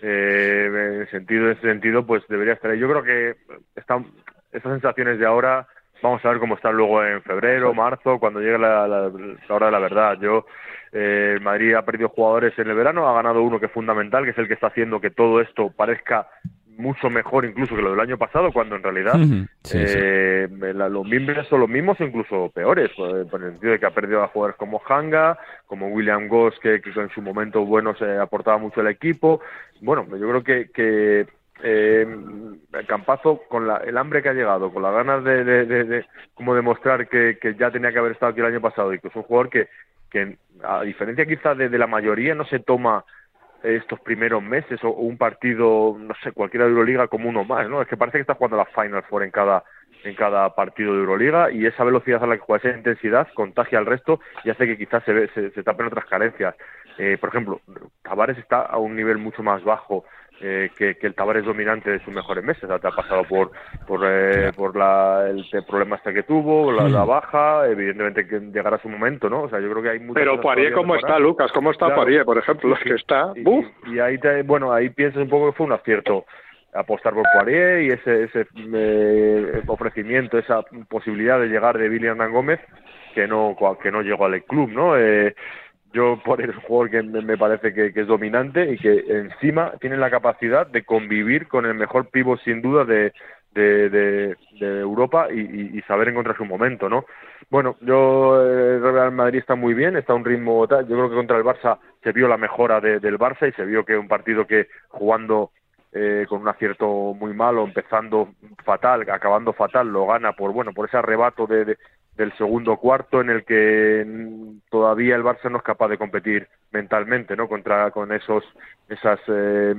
eh, en sentido, ese sentido, pues debería estar ahí. Yo creo que están, estas sensaciones de ahora, vamos a ver cómo están luego en febrero, marzo, cuando llegue la, la hora de la verdad. Yo eh, Madrid ha perdido jugadores en el verano, ha ganado uno que es fundamental, que es el que está haciendo que todo esto parezca mucho mejor incluso que lo del año pasado, cuando en realidad eh, los miembros son los mismos o incluso peores, por, el sentido de que ha perdido a jugadores como Hanga, como William Goss, que, en su momento bueno se aportaba mucho al equipo. Bueno, yo creo que, que eh, Campazo, con la, el hambre que ha llegado, con las ganas de, de, como demostrar que, que, ya tenía que haber estado aquí el año pasado y que es un jugador que, que a diferencia quizás de, la mayoría, no se toma estos primeros meses o, un partido, no sé, cualquiera de Euroliga como uno más, ¿no? Es que parece que está jugando la Final Four en cada en cada partido de Euroliga y esa velocidad a la que juega, esa intensidad contagia al resto y hace que quizás se, se, se tapen otras carencias. Eh, por ejemplo, Tavares está a un nivel mucho más bajo eh, que, el Tavares dominante de sus mejores meses. te ha pasado por por, eh, por la, el, problema este que tuvo, la, baja, evidentemente que llegará su momento, ¿no? O sea, yo creo que hay Pero Poirier, ¿cómo está, Lucas? ¿Cómo está Poirier, por ejemplo? que está... Y, ahí, bueno, ahí piensas un poco que fue un acierto apostar por Poirier y ese, ese eh, ofrecimiento, esa posibilidad de llegar de Billy Hernán Gómez que no que no llegó al club, ¿no? Eh, yo por el jugador que me parece que, es dominante y que encima tiene la capacidad de convivir con el mejor pivo sin duda de, de, Europa y, saber encontrar su momento, ¿no? Bueno, yo el Real Madrid está muy bien, está a un ritmo tal. Yo creo que contra el Barça se vio la mejora del Barça y se vio que un partido que jugando eh, con un acierto muy malo, empezando fatal, acabando fatal, lo gana por bueno por ese arrebato de, del segundo cuarto en el que todavía el Barça no es capaz de competir mentalmente no contra con esos esas eh,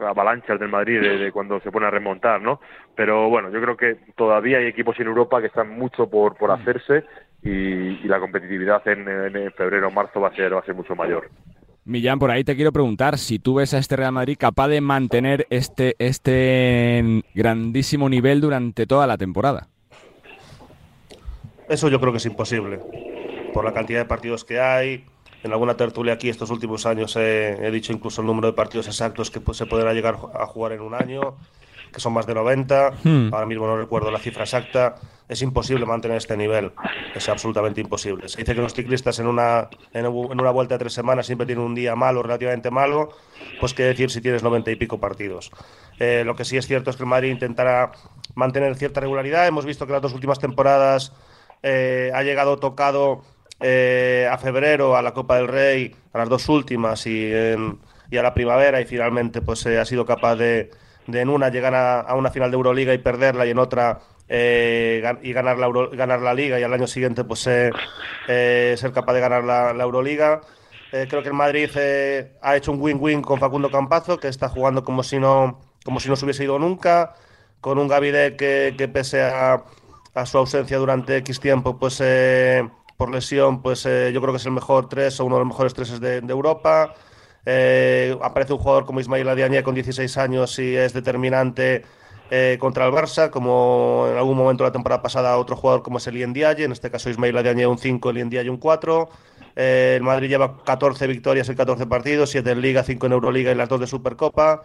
avalanchas del Madrid de, cuando se pone a remontar no pero bueno yo creo que todavía hay equipos en Europa que están mucho por por mm. hacerse y, la competitividad en, en febrero o marzo va a ser va a ser mucho mayor Millán, por ahí te quiero preguntar si tú ves a este Real Madrid capaz de mantener este, este grandísimo nivel durante toda la temporada. Eso yo creo que es imposible, por la cantidad de partidos que hay. En alguna tertulia aquí estos últimos años he, dicho incluso el número de partidos exactos que se podrá llegar a jugar en un año que son más de 90. Hmm. Ahora mismo no recuerdo la cifra exacta. Es imposible mantener este nivel. Es absolutamente imposible. Se dice que los ciclistas en una, en una vuelta de tres semanas siempre tienen un día malo, relativamente malo. Pues qué decir si tienes 90 y pico partidos. Eh, lo que sí es cierto es que el Madrid intentará mantener cierta regularidad. Hemos visto que las dos últimas temporadas eh, ha llegado tocado eh, a febrero a la Copa del Rey, a las dos últimas y, y a la primavera y finalmente pues ha sido capaz de en una llegar a, una final de Euroliga y perderla y en otra eh, y ganar la, ganar la liga y al año siguiente pues eh, eh, ser capaz de ganar la, Euroliga. creo que el Madrid ha hecho un win-win con Facundo Campazo, que está jugando como si no, como si no se hubiese ido nunca, con un Gavide que pese a, a, su ausencia durante X tiempo, pues por lesión, pues yo creo que es el mejor tres o uno de los mejores tres de, Europa. Eh, aparece un jugador como Ismail Adiané con 16 años y es determinante eh, contra el Barça, como en algún momento de la temporada pasada otro jugador como es Elien Diaye, en este caso Ismail Adiané un 5, Elien Diaye un 4. Eh, el Madrid lleva 14 victorias en 14 partidos, 7 en Liga, 5 en Euroliga y las 2 de Supercopa.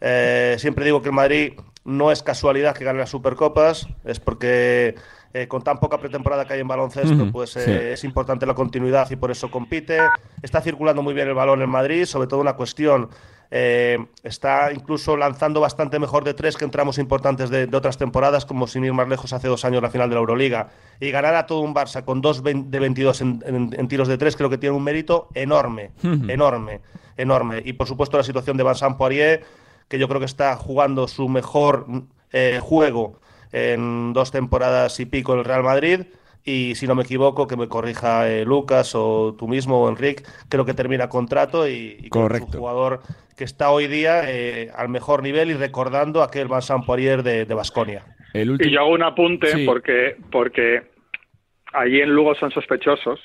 Siempre digo que el Madrid no es casualidad que gane las Supercopas, es porque eh, con tan poca pretemporada que hay en baloncesto, pues eh, es importante la continuidad y por eso compite. Está circulando muy bien el balón en Madrid, sobre todo una cuestión. Eh, está incluso lanzando bastante mejor de tres que entramos importantes de, otras temporadas, como sin ir más lejos hace dos años la final de la Euroliga. Y ganar a todo un Barça con dos de 22 en, tiros de tres creo que tiene un mérito enorme, enorme, enorme. Y por supuesto la situación de Vincent Poirier, que yo creo que está jugando su mejor juego en dos temporadas y pico en el Real Madrid. Y si no me equivoco, que me corrija eh, Lucas o tú mismo o Enrique, creo que termina contrato y, y es un jugador que está hoy día eh, al mejor nivel y recordando aquel Vincent Poirier de Basconia. Y yo hago un apunte porque, porque allí en Lugo son sospechosos.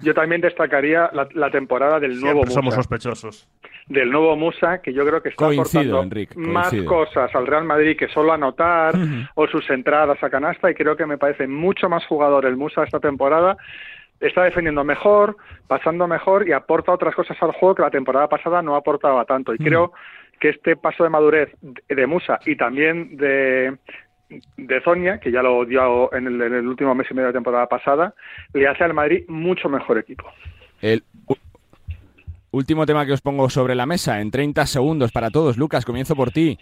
Yo también destacaría la, temporada del nuevo Musa. somos sospechosos del nuevo Musa, que yo creo que está aportando más cosas al Real Madrid que solo anotar o sus entradas a canasta y creo que me parece mucho más jugador el Musa esta temporada. Está defendiendo mejor, pasando mejor y aporta otras cosas al juego que la temporada pasada no aportaba tanto. Y creo que este paso de madurez de Musa y también de, de Zonia, que ya lo dio en el, en el último mes y medio de la temporada pasada, le hace al Madrid mucho mejor equipo. El Último tema que os pongo sobre la mesa en 30 segundos para todos. Lucas, comienzo por ti.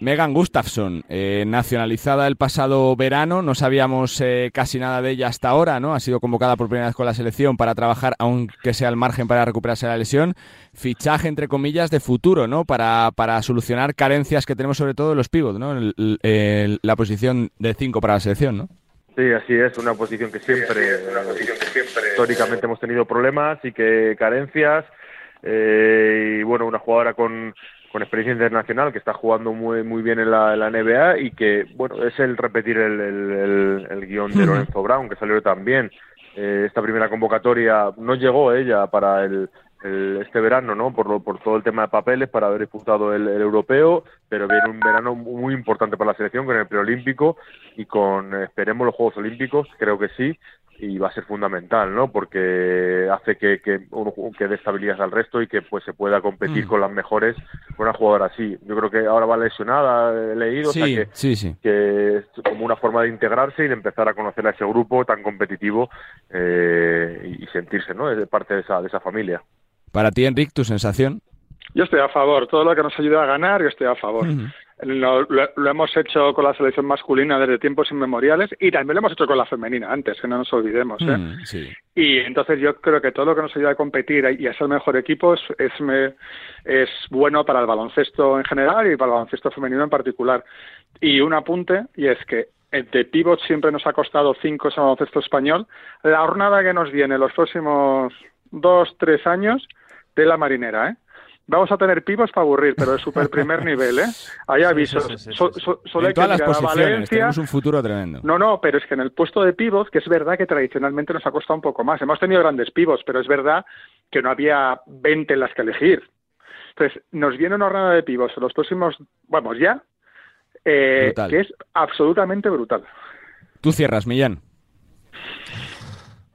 Megan Gustafsson, eh, nacionalizada el pasado verano, no sabíamos eh, casi nada de ella hasta ahora, ¿no? Ha sido convocada por primera vez con la selección para trabajar, aunque sea al margen para recuperarse la lesión. Fichaje, entre comillas, de futuro, ¿no? Para, para solucionar carencias que tenemos sobre todo en los pivots, ¿no? la posición de 5 para la selección, ¿no? Sí, así es, una posición que siempre, históricamente hemos tenido problemas y que carencias. Eh, y bueno, una jugadora con, con experiencia internacional que está jugando muy muy bien en la, NBA y que, bueno, es el repetir el, el, el, guion de Lorenzo Brown, que salió también. Eh, esta primera convocatoria no llegó ella para el, este verano, ¿no? Por, por todo el tema de papeles, para haber disputado el, europeo, pero viene un verano muy importante para la selección con el preolímpico y con, esperemos, los Juegos Olímpicos, creo que sí, y va a ser fundamental, ¿no? Porque hace que, que, que dé estabilidad al resto y que pues se pueda competir mm. con las mejores con una jugadora así. Yo creo que ahora va lesionada, he leído, que, que es como una forma de integrarse y de empezar a conocer a ese grupo tan competitivo eh, y sentirse, ¿no? De parte de esa, de esa familia. Para ti, Enric, tu sensación. Yo estoy a favor. Todo lo que nos ayuda a ganar, yo estoy a favor. lo, hemos hecho con la selección masculina desde tiempos inmemoriales y también lo hemos hecho con la femenina antes, que no nos olvidemos. ¿eh? Mm, y entonces yo creo que todo lo que nos ayuda a competir y a ser mejor equipo es, es, bueno para el baloncesto en general y para el baloncesto femenino en particular. Y un apunte, y es que de pivot siempre nos ha costado cinco en baloncesto español. La jornada que nos viene los próximos dos, tres años de la marinera, ¿eh? Vamos a tener pibos para aburrir, pero de super primer nivel, ¿eh? Hay avisos. solo hay que las posiciones, tenemos un futuro tremendo. No, no, pero es que en el puesto de pibos, que es verdad que tradicionalmente nos ha costado un poco más. Hemos tenido grandes pibos, pero es verdad que no había 20 en las que elegir. Entonces, nos viene una jornada de pibos en los próximos, vamos, ya, eh, que es absolutamente brutal. Tú cierras, Millán.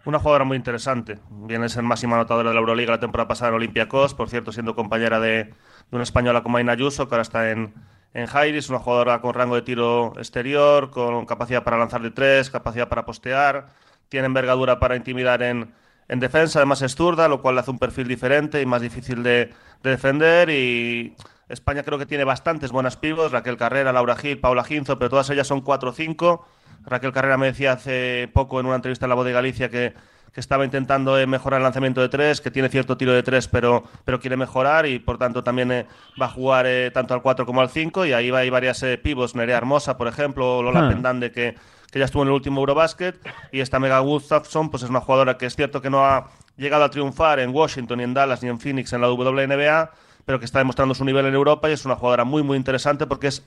Una jugadora muy interesante. Viene a ser máxima anotadora de la Euroliga la temporada pasada en Olympiacos, por cierto, siendo compañera de, una española como Aina Ayuso, que ahora está en, en Jairis, una jugadora con rango de tiro exterior, con capacidad para lanzar de tres, capacidad para postear, tiene envergadura para intimidar en, en defensa, además es zurda, lo cual le hace un perfil diferente y más difícil de, de defender. Y España creo que tiene bastantes buenas pibos, Raquel Carrera, Laura Gil, Paula Ginzo, pero todas ellas son 4 o 5 Raquel Carrera me decía hace poco en una entrevista en La Voz de Galicia que, estaba intentando eh, mejorar el lanzamiento de tres, que tiene cierto tiro de tres, pero, pero quiere mejorar y por tanto también eh, va a jugar eh, tanto al 4 como al 5 y ahí va, hay varias pibos, Nerea Hermosa, por ejemplo, Lola ah. Pendande, que, que ya estuvo en el último Eurobasket y esta Mega Gustafsson, pues es una jugadora que es cierto que no ha llegado a triunfar en Washington, ni en Dallas, ni en Phoenix en la WNBA, pero que está demostrando su nivel en Europa y es una jugadora muy, muy interesante porque es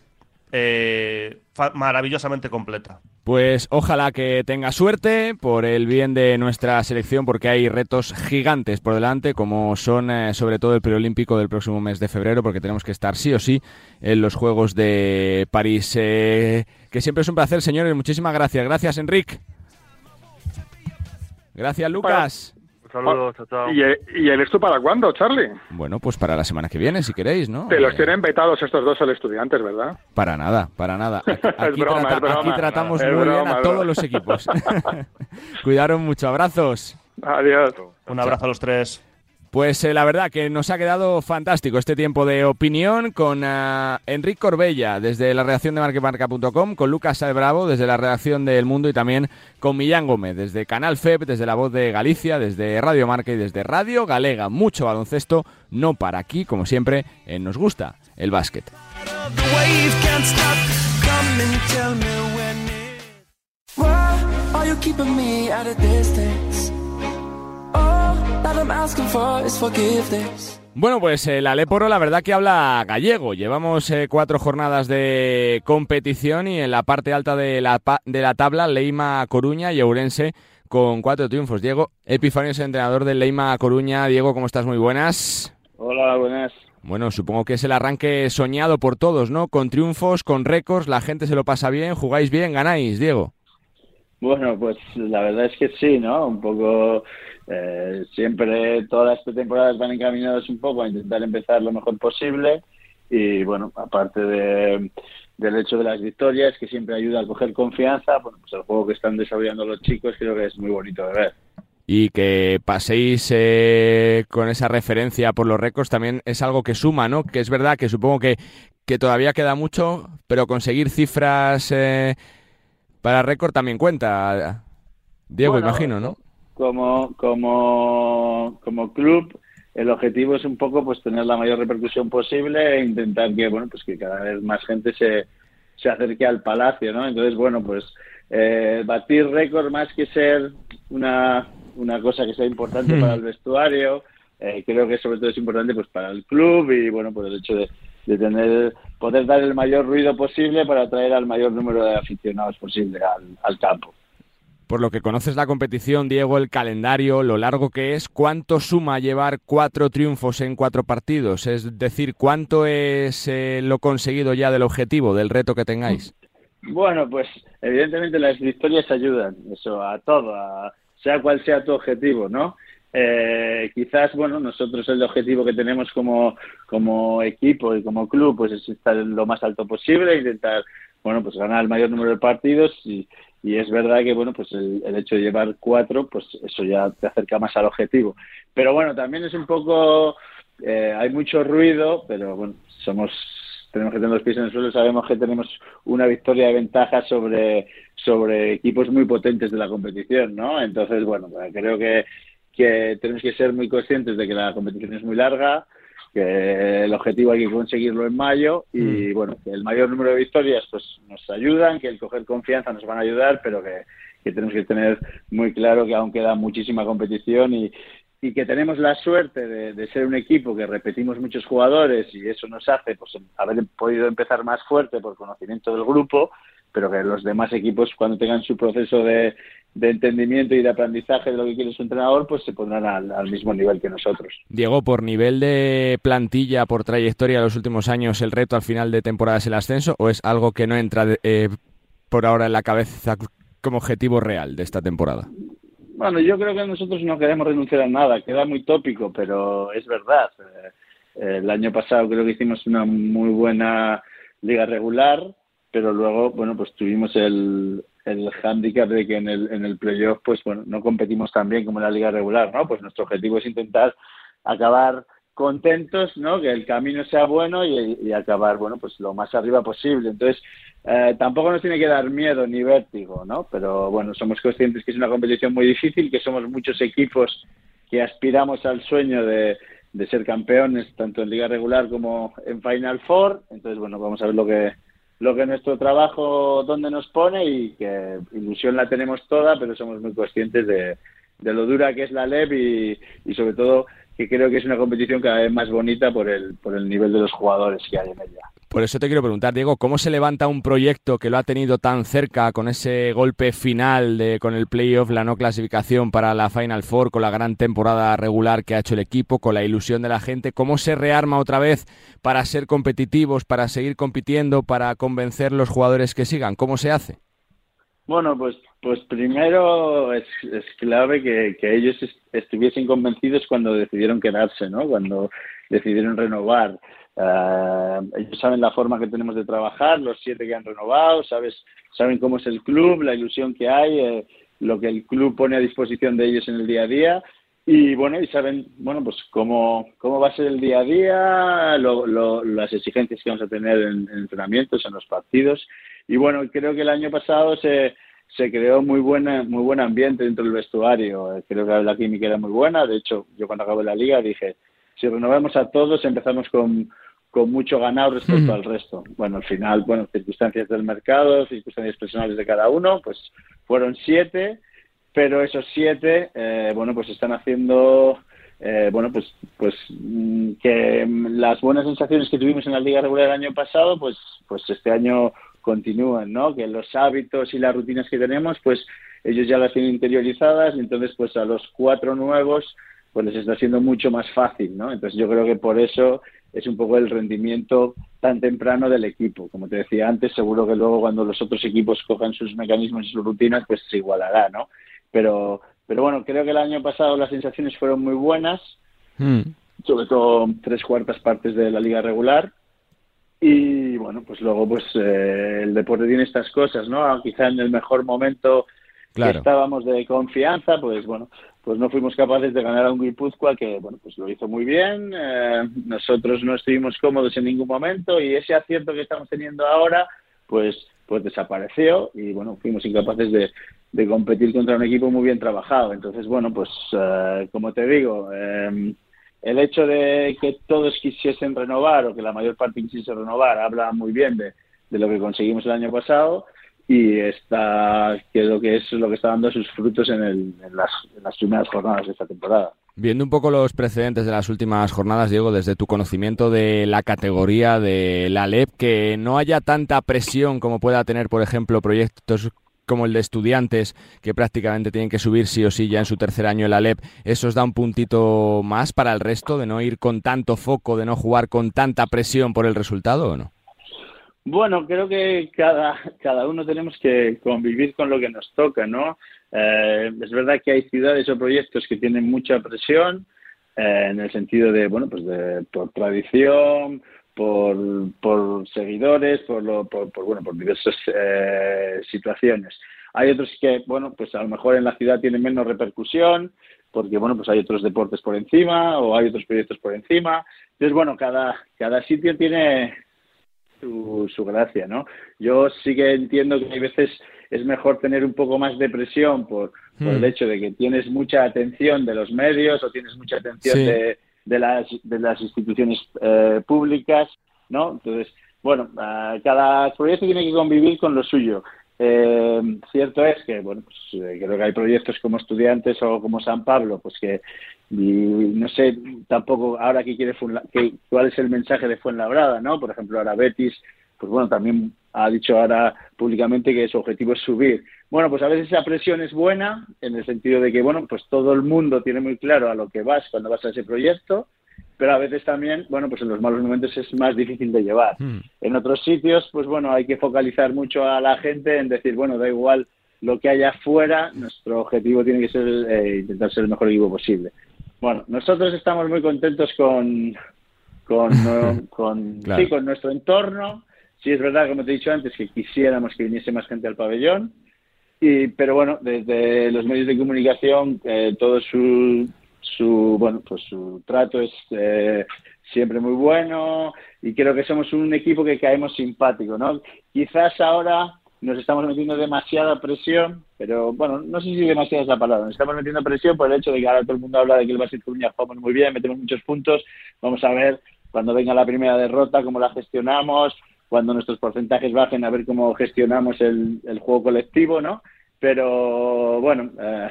eh, maravillosamente completa. Pues ojalá que tenga suerte por el bien de nuestra selección, porque hay retos gigantes por delante, como son eh, sobre todo el preolímpico del próximo mes de febrero, porque tenemos que estar sí o sí en los Juegos de París. Eh, que siempre es un placer, señores. Muchísimas gracias. Gracias, Enrique. Gracias, Lucas. Saludos, chao, chao. ¿Y, ¿Y el esto para cuándo, Charlie? Bueno, pues para la semana que viene, si queréis, ¿no? Te los eh, tienen vetados estos dos al estudiantes, ¿verdad? Para nada, para nada. Aquí, tratamos muy bien a todos los equipos. Cuidaron mucho. Abrazos. Adiós. Un abrazo a los tres. Pues eh, la verdad que nos ha quedado fantástico este tiempo de opinión con uh, Enrique Corbella desde la redacción de marquemarca.com, con Lucas Bravo desde la redacción de El Mundo y también con Millán Gómez desde Canal FEB, desde La Voz de Galicia, desde Radio Marca y desde Radio Galega. Mucho baloncesto, no para aquí, como siempre, Nos Gusta el Básquet. Bueno, pues el Aleporo la verdad que habla gallego. Llevamos eh, cuatro jornadas de competición y en la parte alta de la, de la tabla Leima Coruña y Ourense con cuatro triunfos. Diego Epifanio es el entrenador del Leima Coruña. Diego, ¿cómo estás? Muy buenas. Hola, buenas. Bueno, supongo que es el arranque soñado por todos, ¿no? Con triunfos, con récords, la gente se lo pasa bien, jugáis bien, ganáis, Diego. Bueno, pues la verdad es que sí, ¿no? Un poco eh, siempre todas las temporadas van encaminadas un poco a intentar empezar lo mejor posible y bueno, aparte de, del hecho de las victorias, que siempre ayuda a coger confianza, bueno, pues el juego que están desarrollando los chicos creo que es muy bonito de ver. Y que paséis eh, con esa referencia por los récords también es algo que suma, ¿no? Que es verdad que supongo que, que todavía queda mucho, pero conseguir cifras eh, para récord también cuenta. Diego, imagino, ¿no? Como, como, como club el objetivo es un poco pues tener la mayor repercusión posible e intentar que bueno pues que cada vez más gente se, se acerque al palacio no entonces bueno pues eh, batir récord más que ser una, una cosa que sea importante para el vestuario eh, creo que sobre todo es importante pues para el club y bueno por el hecho de, de tener poder dar el mayor ruido posible para atraer al mayor número de aficionados posible al, al campo por lo que conoces la competición, Diego, el calendario, lo largo que es, ¿cuánto suma llevar cuatro triunfos en cuatro partidos? Es decir, ¿cuánto es eh, lo conseguido ya del objetivo, del reto que tengáis? Bueno, pues evidentemente las victorias ayudan, eso, a todo, a, sea cual sea tu objetivo, ¿no? Eh, quizás, bueno, nosotros el objetivo que tenemos como, como equipo y como club, pues es estar lo más alto posible, intentar, bueno, pues ganar el mayor número de partidos y, y es verdad que bueno pues el, hecho de llevar cuatro pues eso ya te acerca más al objetivo. Pero bueno también es un poco eh, hay mucho ruido pero bueno somos tenemos que tener los pies en el suelo sabemos que tenemos una victoria de ventaja sobre sobre equipos muy potentes de la competición no entonces bueno creo que que tenemos que ser muy conscientes de que la competición es muy larga que el objetivo hay que conseguirlo en mayo y mm. bueno, que el mayor número de victorias pues nos ayudan, que el coger confianza nos van a ayudar, pero que, tenemos que tener muy claro que aún queda muchísima competición y, y que tenemos la suerte de, ser un equipo que repetimos muchos jugadores y eso nos hace pues haber podido empezar más fuerte por conocimiento del grupo, pero que los demás equipos cuando tengan su proceso de, entendimiento y de aprendizaje de lo que quiere su entrenador, pues se pondrán al, mismo nivel que nosotros. Diego, por nivel de plantilla, por trayectoria de los últimos años, ¿el reto al final de temporada es el ascenso o es algo que no entra eh, por ahora en la cabeza como objetivo real de esta temporada? Bueno, yo creo que nosotros no queremos renunciar a nada, queda muy tópico, pero es verdad. Eh, el año pasado creo que hicimos una muy buena liga regular, pero luego, bueno, pues tuvimos el, el hándicap de que en el, en el playoff, pues bueno, no competimos tan bien como en la liga regular, ¿no? Pues nuestro objetivo es intentar acabar contentos, ¿no? Que el camino sea bueno y, y acabar, bueno, pues lo más arriba posible. Entonces, eh, tampoco nos tiene que dar miedo ni vértigo, ¿no? Pero bueno, somos conscientes que es una competición muy difícil, que somos muchos equipos que aspiramos al sueño de, ser campeones, tanto en Liga Regular como en Final Four. Entonces, bueno, vamos a ver lo que lo que nuestro trabajo donde nos pone y que ilusión la tenemos toda, pero somos muy conscientes de, de lo dura que es la LEP y, y sobre todo que creo que es una competición cada vez más bonita por el, por el nivel de los jugadores que hay en ella. Por eso te quiero preguntar, Diego, ¿cómo se levanta un proyecto que lo ha tenido tan cerca con ese golpe final de con el playoff, la no clasificación para la Final Four, con la gran temporada regular que ha hecho el equipo, con la ilusión de la gente? ¿Cómo se rearma otra vez para ser competitivos, para seguir compitiendo, para convencer los jugadores que sigan? ¿Cómo se hace? Bueno, pues, pues primero es, clave que, que ellos estuviesen convencidos cuando decidieron quedarse, ¿no? Cuando decidieron renovar. Uh, ellos saben la forma que tenemos de trabajar, los siete que han renovado, sabes, saben cómo es el club, la ilusión que hay, eh, lo que el club pone a disposición de ellos en el día a día y bueno, y saben, bueno, pues cómo, cómo va a ser el día a día, lo, las exigencias que vamos a tener en, entrenamientos, en los partidos. Y bueno, creo que el año pasado se, se creó muy buena, muy buen ambiente dentro del vestuario. Creo que la química era muy buena. De hecho, yo cuando acabé la liga dije, si renovamos a todos, empezamos con, con mucho ganado respecto al resto. Bueno, al final, bueno, circunstancias del mercado, circunstancias personales de cada uno, pues fueron siete, pero esos siete, eh, bueno, pues están haciendo, eh, bueno, pues, pues mm, que las buenas sensaciones que tuvimos en la liga regular el año pasado, pues, pues este año continúan, ¿no? Que los hábitos y las rutinas que tenemos, pues ellos ya las tienen interiorizadas y entonces, pues a los cuatro nuevos, pues les está siendo mucho más fácil, ¿no? Entonces yo creo que por eso es un poco el rendimiento tan temprano del equipo. Como te decía antes, seguro que luego cuando los otros equipos cojan sus mecanismos y sus rutinas, pues se igualará, ¿no? Pero, pero bueno, creo que el año pasado las sensaciones fueron muy buenas, hmm. sobre todo tres cuartas partes de la liga regular. Y bueno, pues luego pues eh, el deporte tiene estas cosas, ¿no? Quizá en el mejor momento estábamos de confianza, pues bueno, pues no fuimos capaces de ganar a un Guipúzcoa que, bueno, pues lo hizo muy bien. Eh, nosotros no estuvimos cómodos en ningún momento y ese acierto que estamos teniendo ahora, pues, pues desapareció y, bueno, fuimos incapaces de, de competir contra un equipo muy bien trabajado. Entonces, bueno, pues, eh, como te digo, eh, el hecho de que todos quisiesen renovar o que la mayor parte quisiese renovar habla muy bien de, de lo que conseguimos el año pasado y está que lo que es lo que está dando sus frutos en, el, en, las, primeras jornadas de esta temporada. Viendo un poco los precedentes de las últimas jornadas, Diego, desde tu conocimiento de la categoría de la LEP, que no haya tanta presión como pueda tener, por ejemplo, proyectos como el de estudiantes, que prácticamente tienen que subir sí o sí ya en su tercer año en la LEP, ¿eso os da un puntito más para el resto, de no ir con tanto foco, de no jugar con tanta presión por el resultado o no? Bueno, creo que cada, cada uno tenemos que convivir con lo que nos toca, ¿no? Eh, es verdad que hay ciudades o proyectos que tienen mucha presión eh, en el sentido de, bueno, pues de, por tradición, por, por seguidores, por, lo, por, bueno, por diversas eh, situaciones. Hay otros que, bueno, pues a lo mejor en la ciudad tienen menos repercusión, porque, bueno, pues hay otros deportes por encima o hay otros proyectos por encima. Entonces, bueno, cada, cada sitio tiene, su, gracia, ¿no? Yo sí que entiendo que hay veces es mejor tener un poco más de presión por, el hmm. hecho de que tienes mucha atención de los medios o tienes mucha atención de, de, las, de las instituciones eh, públicas, ¿no? Entonces, bueno, cada proyecto tiene que convivir con lo suyo. Eh, cierto es que, bueno, pues, eh, creo que hay proyectos como estudiantes o como San Pablo, pues que y no sé tampoco ahora qué quiere que, cuál es el mensaje de Fuenlabrada, ¿no? Por ejemplo, ahora Betis, pues bueno, también ha dicho ahora públicamente que su objetivo es subir. Bueno, pues a veces esa presión es buena en el sentido de que, bueno, pues todo el mundo tiene muy claro a lo que vas cuando vas a ese proyecto pero a veces también, bueno, pues en los malos momentos es más difícil de llevar. Hmm. En otros sitios, pues bueno, hay que focalizar mucho a la gente en decir, bueno, da igual lo que haya afuera, nuestro objetivo tiene que ser eh, intentar ser el mejor equipo posible. Bueno, nosotros estamos muy contentos con, con, con, sí, con nuestro entorno. Sí, es verdad, como te he dicho antes, que quisiéramos que viniese más gente al pabellón. Y, pero bueno, desde los medios de comunicación, eh, todo su, su bueno pues su trato es eh, siempre muy bueno y creo que somos un equipo que caemos simpático no quizás ahora nos estamos metiendo demasiada presión pero bueno no sé si demasiada esa palabra nos estamos metiendo presión por el hecho de que ahora todo el mundo habla de que el Basket Coruña jugamos muy bien metemos muchos puntos. Vamos a ver cuando venga la primera derrota cómo la gestionamos cuando nuestros porcentajes bajen a ver cómo gestionamos el, el juego colectivo no pero bueno eh,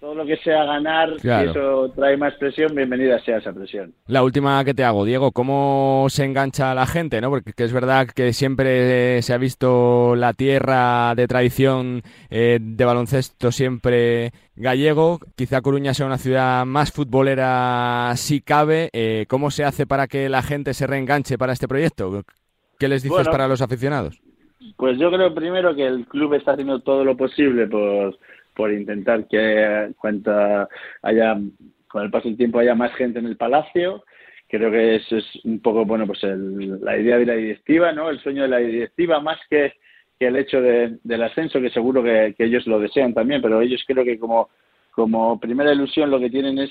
todo lo que sea ganar, si eso trae más presión, bienvenida sea esa presión. La última que te hago, Diego, ¿cómo se engancha la gente? ¿no? Porque es verdad que siempre se ha visto la tierra de tradición eh, de baloncesto siempre gallego. Quizá Coruña sea una ciudad más futbolera si cabe. Eh, ¿Cómo se hace para que la gente se reenganche para este proyecto? ¿Qué les dices para los aficionados? Pues yo creo primero que el club está haciendo todo lo posible por por intentar que cuanta haya con el paso del tiempo haya más gente en el palacio. Creo que eso es un poco bueno pues la idea de la directiva no el sueño de la directiva más que, que el hecho del ascenso que seguro que, que, ellos lo desean también pero ellos creo que como como primera ilusión lo que tienen es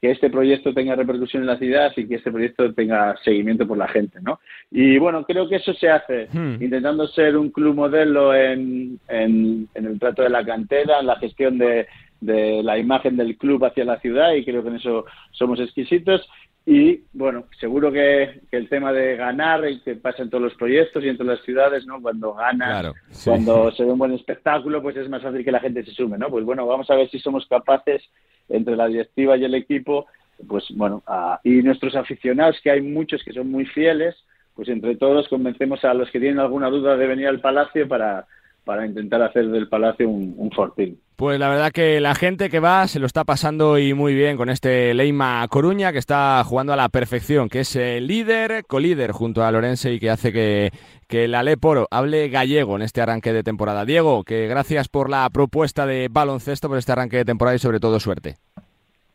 que este proyecto tenga repercusión en la ciudad y que este proyecto tenga seguimiento por la gente, ¿no? Y bueno, creo que eso se hace hmm. intentando ser un club modelo en, en, el trato de la cantera, en la gestión de, de la imagen del club hacia la ciudad y creo que en eso somos exquisitos. Y bueno, seguro que, el tema de ganar y que pasa en todos los proyectos y en todas las ciudades, ¿no? Cuando ganan, cuando se ve un buen espectáculo, pues es más fácil que la gente se sume, ¿no? Pues bueno, vamos a ver si somos capaces entre la directiva y el equipo, pues bueno, y nuestros aficionados, que hay muchos que son muy fieles, pues entre todos convencemos a los que tienen alguna duda de venir al Palacio para, para intentar hacer del Palacio un, un fortín. Pues la verdad que la gente que va se lo está pasando y muy bien con este Leima Coruña que está jugando a la perfección, que es el líder, colíder junto a Lorense y que hace que, que el Aleporo hable gallego en este arranque de temporada. Diego, que gracias por la propuesta de baloncesto, por este arranque de temporada y sobre todo suerte.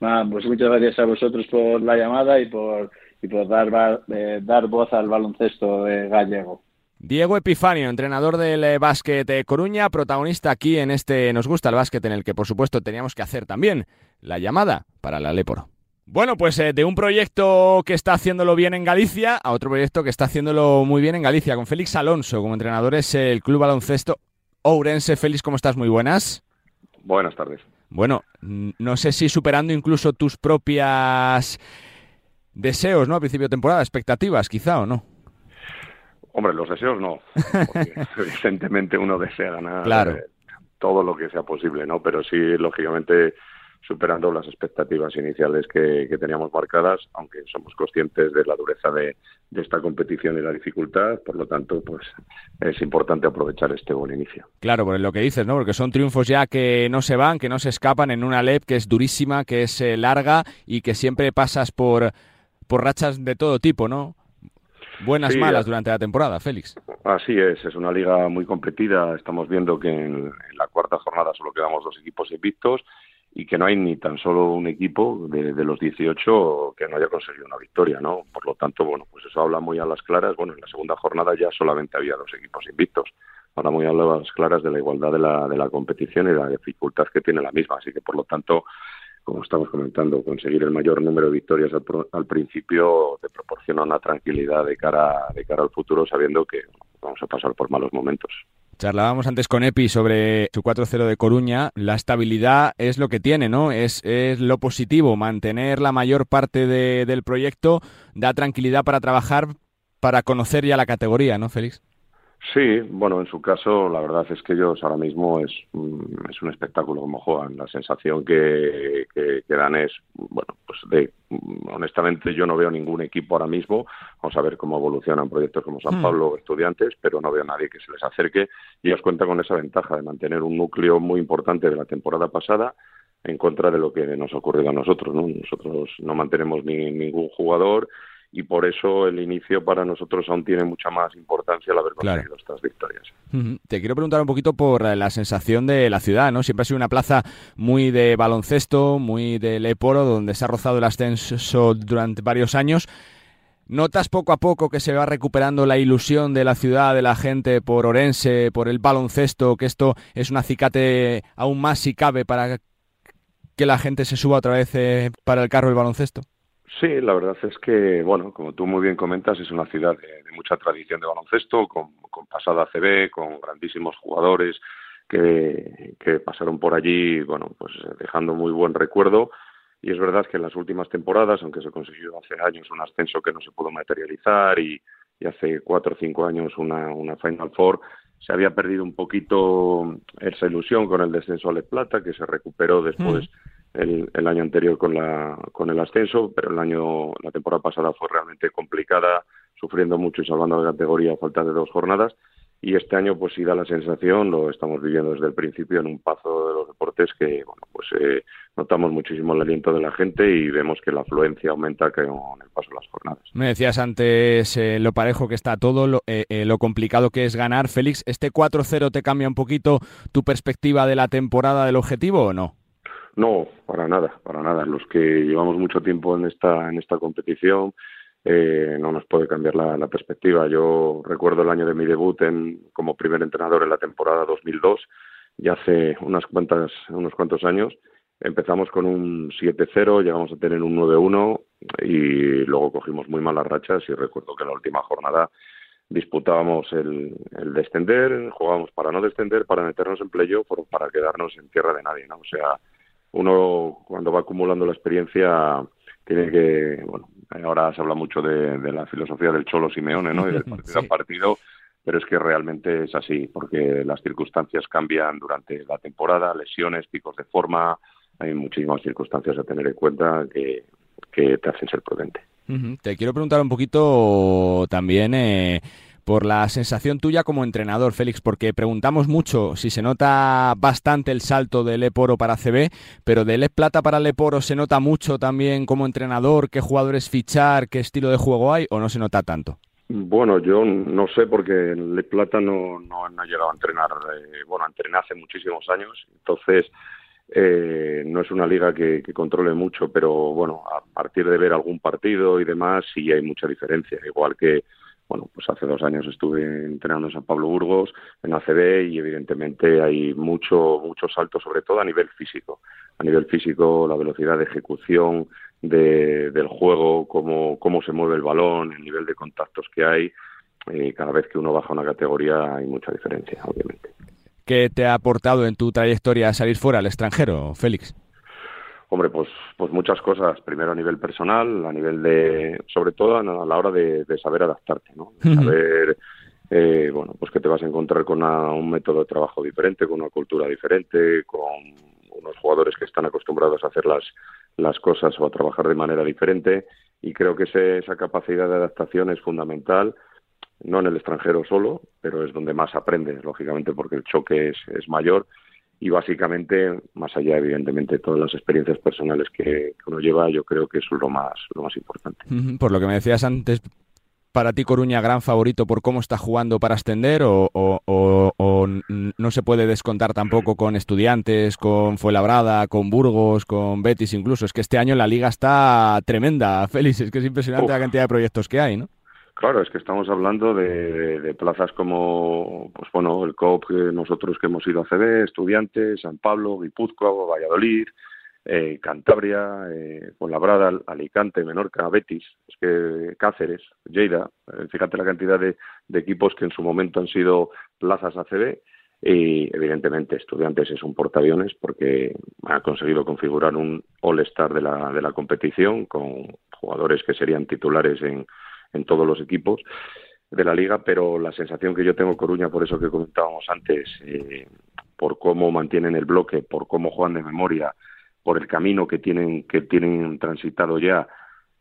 Ah, pues muchas gracias a vosotros por la llamada y por, y por dar, eh, dar voz al baloncesto de gallego. Diego Epifanio, entrenador del eh, básquet Coruña, protagonista aquí en este Nos gusta el básquet, en el que por supuesto teníamos que hacer también la llamada para la Leporo. Bueno, pues eh, de un proyecto que está haciéndolo bien en Galicia a otro proyecto que está haciéndolo muy bien en Galicia, con Félix Alonso como entrenador es el Club Baloncesto Ourense. Félix, ¿cómo estás? Muy buenas. Buenas tardes. Bueno, no sé si superando incluso tus propias deseos, ¿no? A principio de temporada, expectativas quizá o no. Hombre, los deseos no. evidentemente uno desea ganar eh, todo lo que sea posible, ¿no? Pero sí, lógicamente, superando las expectativas iniciales que, teníamos marcadas, aunque somos conscientes de la dureza de, esta competición y la dificultad, por lo tanto, pues es importante aprovechar este buen inicio. Claro, por lo que dices, ¿no? Porque son triunfos ya que no se van, que no se escapan en una LEP que es durísima, que es eh, larga y que siempre pasas por, por rachas de todo tipo, ¿no? Buenas, malas durante la temporada, Félix. Así es, es una liga muy competida. Estamos viendo que en, la cuarta jornada solo quedamos dos equipos invictos y que no hay ni tan solo un equipo de, los 18 que no haya conseguido una victoria, ¿no? Por lo tanto, bueno, pues eso habla muy a las claras. Bueno, en la segunda jornada ya solamente había dos equipos invictos. Habla muy a las claras de la igualdad de la, de la competición y la dificultad que tiene la misma. Así que, por lo tanto, como estamos comentando, conseguir el mayor número de victorias al, principio te proporciona una tranquilidad de cara, de cara al futuro, sabiendo que vamos a pasar por malos momentos. Charlábamos antes con Epi sobre su 4-0 de Coruña. La estabilidad es lo que tiene, ¿no? Es, es lo positivo. Mantener la mayor parte del proyecto da tranquilidad para trabajar, para conocer ya la categoría, ¿no, Félix? Sí, bueno, en su caso, la verdad es que ellos ahora mismo es, mm, es un espectáculo como juegan. La sensación que, que, dan es, bueno, pues de, mm, honestamente yo no veo ningún equipo ahora mismo. Vamos a ver cómo evolucionan proyectos como San hmm. Pablo o Estudiantes, pero no veo a nadie que se les acerque. Y ellos cuentan con esa ventaja de mantener un núcleo muy importante de la temporada pasada en contra de lo que nos ha ocurrido a nosotros. ¿no? Nosotros no mantenemos ni, ningún jugador y por eso el inicio para nosotros aún tiene mucha más importancia el haber conseguido estas victorias. Te quiero preguntar un poquito por la sensación de la ciudad, ¿no? Siempre ha sido una plaza muy de baloncesto, muy de Leporo, donde se ha rozado el ascenso durante varios años. ¿Notas poco a poco que se va recuperando la ilusión de la ciudad, de la gente por Orense, por el baloncesto, que esto es un acicate aún más si cabe para que la gente se suba otra vez eh, para el carro del baloncesto? Sí, la verdad es que, bueno, como tú muy bien comentas, es una ciudad de, mucha tradición de baloncesto, con, pasada CB, con grandísimos jugadores que, que, pasaron por allí, bueno, pues dejando muy buen recuerdo. Y es verdad que en las últimas temporadas, aunque se consiguió hace años un ascenso que no se pudo materializar y, y hace cuatro o cinco años una, una Final Four, se había perdido un poquito esa ilusión con el descenso a Les Plata, que se recuperó después. Mm el, año anterior con, la, con el ascenso, pero el año, la temporada pasada fue realmente complicada, sufriendo mucho y salvando la categoría a falta de dos jornadas. Y este año, pues sí da la sensación, lo estamos viviendo desde el principio en un paso de los deportes que, bueno, pues eh, notamos muchísimo el aliento de la gente y vemos que la afluencia aumenta con el paso de las jornadas. Me decías antes eh, lo parejo que está todo, lo, eh, lo complicado que es ganar. Félix, ¿este 4-0 te cambia un poquito tu perspectiva de la temporada del objetivo o no? No, para nada, para nada. Los que llevamos mucho tiempo en esta, en esta competición eh, no nos puede cambiar la, perspectiva. Yo recuerdo el año de mi debut en, como primer entrenador en la temporada 2002, ya hace unas cuantas, unos cuantos años. Empezamos con un 7-0, llegamos a tener un 9-1 y luego cogimos muy malas rachas y recuerdo que en la última jornada disputábamos el, el descender, jugábamos para no descender, para meternos en playoff, para quedarnos en tierra de nadie, ¿no? O sea, uno cuando va acumulando la experiencia tiene que, bueno, ahora se habla mucho de, la filosofía del Cholo Simeone, ¿no? Y del partido a partido, pero es que realmente es así, porque las circunstancias cambian durante la temporada, lesiones, picos de forma, hay muchísimas circunstancias a tener en cuenta que, que te hacen ser prudente. Te quiero preguntar un poquito también eh, por la sensación tuya como entrenador, Félix, porque preguntamos mucho si se nota bastante el salto del Leporo para CB, pero del Le Plata para Leporo se nota mucho también como entrenador, qué jugadores fichar, qué estilo de juego hay, o no se nota tanto. Bueno, yo no sé porque en Le Plata no, no han llegado a entrenar, eh, bueno, entrené hace muchísimos años, entonces eh, no es una liga que, que, controle mucho, pero bueno, a partir de ver algún partido y demás sí hay mucha diferencia, igual que bueno, pues hace dos años estuve entrenando en San Pablo Burgos, en ACB, y evidentemente hay mucho, mucho salto, sobre todo a nivel físico. A nivel físico, la velocidad de ejecución del juego, cómo, cómo se mueve el balón, el nivel de contactos que hay. Eh, cada vez que uno baja una categoría hay mucha diferencia, obviamente. ¿Qué te ha aportado en tu trayectoria salir fuera al extranjero, Félix? Hombre, pues, pues muchas cosas. Primero a nivel personal, a nivel de, sobre todo a la hora de, saber adaptarte, ¿no? saber, eh, bueno, pues que te vas a encontrar con un método de trabajo diferente, con una cultura diferente, con unos jugadores que están acostumbrados a hacer las, las cosas o a trabajar de manera diferente. Y creo que esa capacidad de adaptación es fundamental, no en el extranjero solo, pero es donde más aprendes, lógicamente, porque el choque es, es mayor y básicamente, más allá evidentemente de todas las experiencias personales que, uno lleva, yo creo que eso es lo más, lo más importante. Por lo que me decías antes, para ti Coruña gran favorito por cómo está jugando para ascender o, o, no se puede descontar tampoco con estudiantes, con Fuenlabrada, con Burgos, con Betis incluso. Es que este año la liga está tremenda, Félix. Es que es impresionante la cantidad de proyectos que hay, ¿no? Claro, es que estamos hablando de, plazas como, pues bueno, el COP, nosotros que hemos ido a CD, Estudiantes, San Pablo, Guipúzcoa, Valladolid, eh, Cantabria, eh, Labrada, Alicante, Menorca, Betis, es que Cáceres, Lleida, eh, fíjate la cantidad de, equipos que en su momento han sido plazas ACB y evidentemente Estudiantes es un portaaviones porque ha conseguido configurar un all-star de la, de la competición con jugadores que serían titulares en en todos los equipos. de la liga, pero la sensación que yo tengo Coruña, por eso que comentábamos antes, eh, por cómo mantienen el bloque, por cómo juegan de memoria, por el camino que tienen que tienen transitado ya,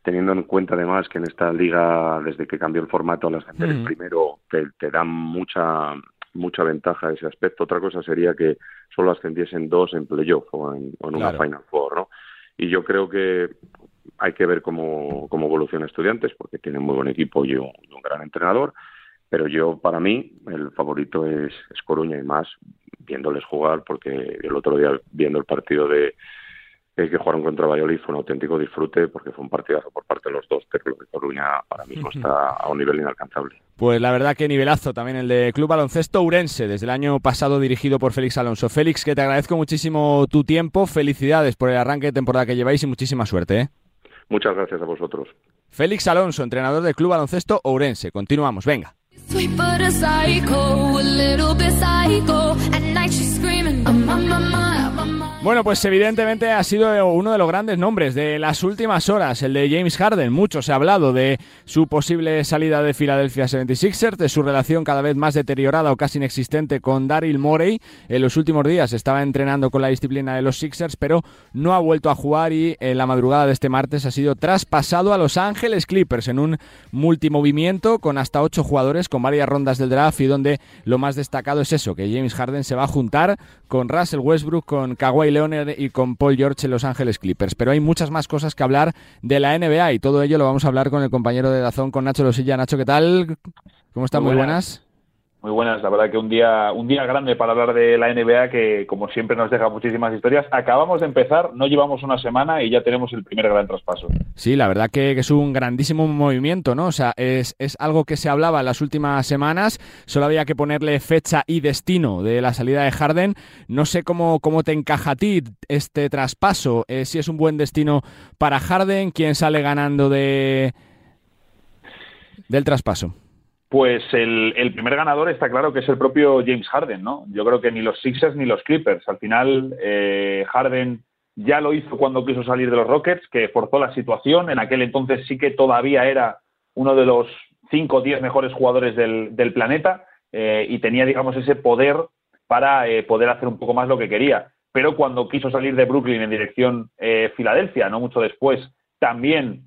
teniendo en cuenta además que en esta liga, desde que cambió el formato al ascender el primero, te, te dan mucha mucha ventaja ese aspecto. Otra cosa sería que solo ascendiesen dos en playoff o en, una Final Four, ¿no? Y yo creo que hay que ver cómo, cómo evoluciona Estudiantes, porque tienen muy buen equipo y un, gran entrenador, pero yo, para mí, el favorito es, es Coruña y más viéndoles jugar, porque el otro día viendo el partido de, el que jugaron contra Valladolid fue un auténtico disfrute porque fue un partidazo por parte de los dos, pero lo de Coruña ahora mismo está a un nivel inalcanzable. Pues la verdad que nivelazo también el de Club Baloncesto Urense, desde el año pasado dirigido por Félix Alonso. Félix, que te agradezco muchísimo tu tiempo, felicidades por el arranque de temporada que lleváis y muchísima suerte. ¿eh? Muchas gracias a vosotros. Félix Alonso, entrenador del Club Baloncesto Ourense. Continuamos, venga. Bueno, pues evidentemente ha sido uno de los grandes nombres de las últimas horas, el de James Harden. Mucho se ha hablado de su posible salida de Philadelphia 76ers, de su relación cada vez más deteriorada o casi inexistente con Daryl Morey. En los últimos días estaba entrenando con la disciplina de los Sixers, pero no ha vuelto a jugar y en la madrugada de este martes ha sido traspasado a Los Ángeles Clippers en un multimovimiento con hasta ocho jugadores, con varias rondas del draft y donde lo más destacado es eso, que James Harden se va a juntar con Russell Westbrook, con Kawhi Leonard y con Paul George en Los Ángeles Clippers. Pero hay muchas más cosas que hablar de la NBA y todo ello lo vamos a hablar con el compañero de Dazón, con Nacho Losilla. Nacho, ¿qué tal? ¿Cómo están? Muy buenas. Muy buenas, la verdad que un día, un día grande para hablar de la NBA que, como siempre, nos deja muchísimas historias. Acabamos de empezar, no llevamos una semana y ya tenemos el primer gran traspaso. Sí, la verdad que, es un grandísimo movimiento, ¿no? O sea, es, es, algo que se hablaba en las últimas semanas, solo había que ponerle fecha y destino de la salida de Harden. No sé cómo, cómo te encaja a ti este traspaso, eh, si es un buen destino para Harden, quién sale ganando de del traspaso. Pues el, primer ganador está claro que es el propio James Harden, ¿no? Yo creo que ni los Sixers ni los Clippers. Al final, eh, Harden ya lo hizo cuando quiso salir de los Rockets, que forzó la situación. En aquel entonces sí que todavía era uno de los 5 o 10 mejores jugadores del, planeta eh, y tenía, digamos, ese poder para eh, poder hacer un poco más lo que quería. Pero cuando quiso salir de Brooklyn en dirección Filadelfia, no mucho después, también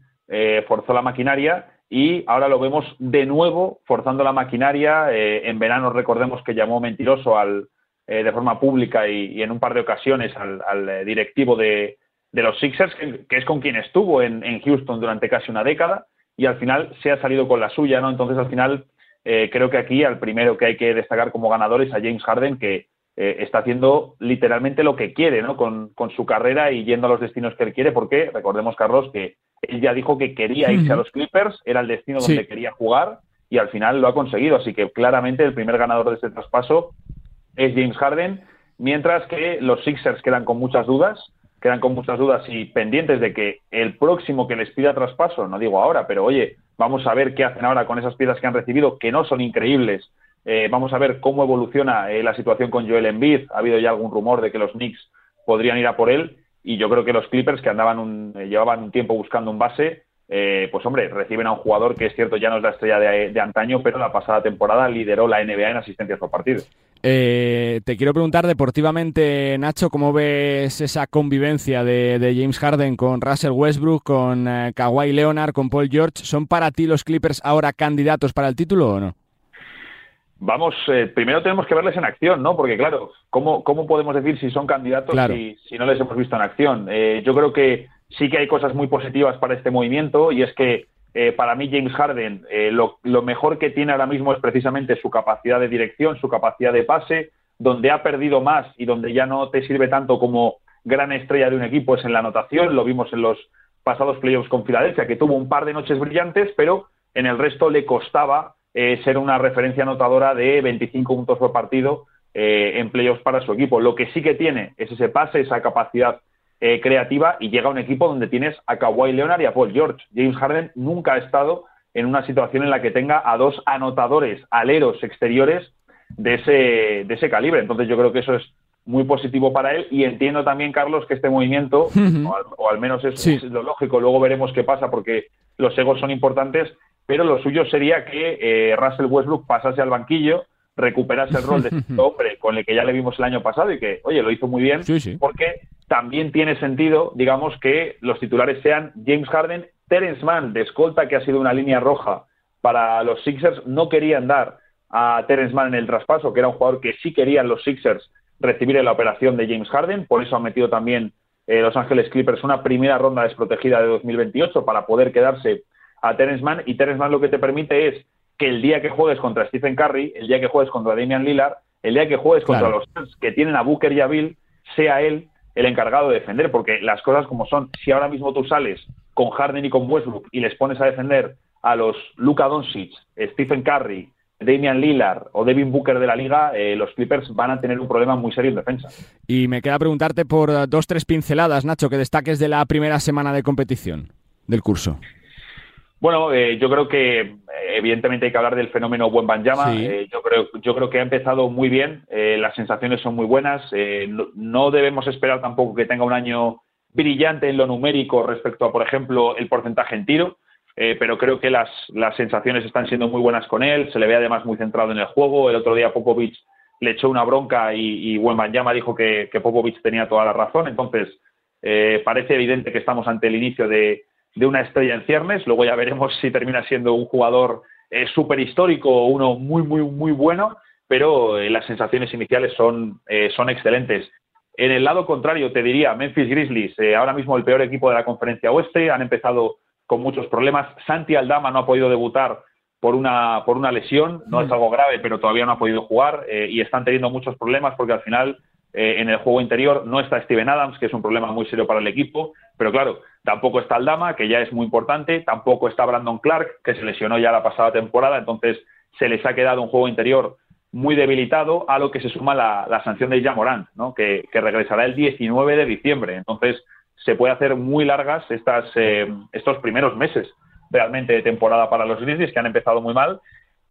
forzó la maquinaria y ahora lo vemos de nuevo forzando la maquinaria. Eh, en verano recordemos que llamó mentiroso al, eh, de forma pública y, en un par de ocasiones al, eh, directivo de, los Sixers, que, es con quien estuvo en, Houston durante casi una década y al final se ha salido con la suya, ¿no? Entonces al final creo que aquí al primero que hay que destacar como ganador es a James Harden, que está haciendo literalmente lo que quiere, ¿no? Con, con su carrera y yendo a los destinos que él quiere, porque recordemos, Carlos, que él ya dijo que quería irse a los Clippers, era el destino donde quería jugar y al final lo ha conseguido. Así que claramente el primer ganador de este traspaso es James Harden, mientras que los Sixers quedan con muchas dudas, quedan con muchas dudas y pendientes de que el próximo que les pida traspaso, no digo ahora, pero oye, vamos a ver qué hacen ahora con esas piezas que han recibido, que no son increíbles. Eh, vamos a ver cómo evoluciona eh, la situación con Joel Embiid. Ha habido ya algún rumor de que los Knicks podrían ir a por él y yo creo que los Clippers, que andaban un, eh, llevaban un tiempo buscando un base, eh, pues hombre, reciben a un jugador que es cierto ya no es la estrella de, antaño, pero la pasada temporada lideró la NBA en asistencias por partido. Eh, te quiero preguntar deportivamente, Nacho, ¿cómo ves esa convivencia de, James Harden con Russell Westbrook, con Kawhi Leonard, con Paul George? ¿Son para ti los Clippers ahora candidatos para el título o no? Vamos, eh, primero tenemos que verles en acción, ¿no? Porque claro, ¿cómo, cómo podemos decir si son candidatos si, si, no les hemos visto en acción? Eh, yo creo que sí que hay cosas muy positivas para este movimiento y es que eh, para mí James Harden lo, lo, mejor que tiene ahora mismo es precisamente su capacidad de dirección, su capacidad de pase, donde ha perdido más y donde ya no te sirve tanto como gran estrella de un equipo es en la anotación, lo vimos en los pasados playoffs con Filadelfia, que tuvo un par de noches brillantes, pero en el resto le costaba eh, ser una referencia anotadora de 25 puntos por partido eh, en playoffs para su equipo. Lo que sí que tiene es ese pase, esa capacidad eh, creativa y llega a un equipo donde tienes a Kawhi Leonard y a Paul George. James Harden nunca ha estado en una situación en la que tenga a dos anotadores aleros exteriores de ese, de ese calibre. Entonces yo creo que eso es muy positivo para él y entiendo también, Carlos, que este movimiento, o, al, menos es, es, lo lógico, luego veremos qué pasa porque los egos son importantes, pero lo suyo sería que eh, Russell Westbrook pasase al banquillo, recuperase el rol de este hombre con el que ya le vimos el año pasado y que, oye, lo hizo muy bien, porque también tiene sentido, digamos, que los titulares sean James Harden, Terence Mann, de escolta, que ha sido una línea roja para los Sixers, no querían dar a Terence Mann en el traspaso, que era un jugador que sí querían los Sixers recibir en la operación de James Harden, por eso han metido también eh, Los Ángeles Clippers una primera ronda desprotegida de 2028 para poder quedarse a Terence Mann, y Terence Mann lo que te permite es que el día que juegues contra Stephen Curry, el día que juegues contra Damian Lillard, el día que juegues contra los que tienen a Booker y a Bill, sea él el encargado de defender, porque las cosas como son, si ahora mismo tú sales con Harden y con Westbrook y les pones a defender a los Luka Doncic, Stephen Curry, Damian Lillard o Devin Booker de la liga, eh, los Clippers van a tener un problema muy serio en defensa. Y me queda preguntarte por eh, dos, tres pinceladas, Nacho, que destaques de la primera semana de competición del curso. Bueno, eh, yo creo que evidentemente hay que hablar del fenómeno Buen Banjama. yo, creo, yo creo que ha empezado muy bien, las sensaciones son muy buenas. no, debemos esperar tampoco que tenga un año brillante en lo numérico respecto a, por ejemplo, el porcentaje en tiro. Eh, pero creo que las, las, sensaciones están siendo muy buenas con él, se le ve además muy centrado en el juego. El otro día Popovic le echó una bronca y, y Llama dijo que, que, Popovic tenía toda la razón. Entonces, eh, parece evidente que estamos ante el inicio de, de, una estrella en ciernes. Luego ya veremos si termina siendo un jugador eh, súper histórico o uno muy, muy, muy bueno, pero las sensaciones iniciales son, son excelentes. En el lado contrario, te diría, Memphis Grizzlies, ahora mismo el peor equipo de la conferencia oeste, han empezado con muchos problemas. Santi Aldama no ha podido debutar por una, por una lesión, no es algo grave, pero todavía no ha podido jugar eh, y están teniendo muchos problemas porque al final eh, en el juego interior no está Steven Adams, que es un problema muy serio para el equipo, pero claro, tampoco está Aldama, que ya es muy importante, tampoco está Brandon Clark, que se lesionó ya la pasada temporada, entonces se les ha quedado un juego interior muy debilitado, a lo que se suma la, la sanción de Jamorant, ¿no? que, que regresará el 19 de diciembre. Entonces, se puede hacer muy largas estas, eh, estos primeros meses realmente de temporada para los Grizzlies, que han empezado muy mal.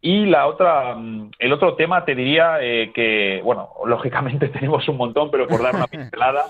Y la otra, mm, el otro tema te diría eh, que, bueno, lógicamente tenemos un montón, pero por dar una pincelada,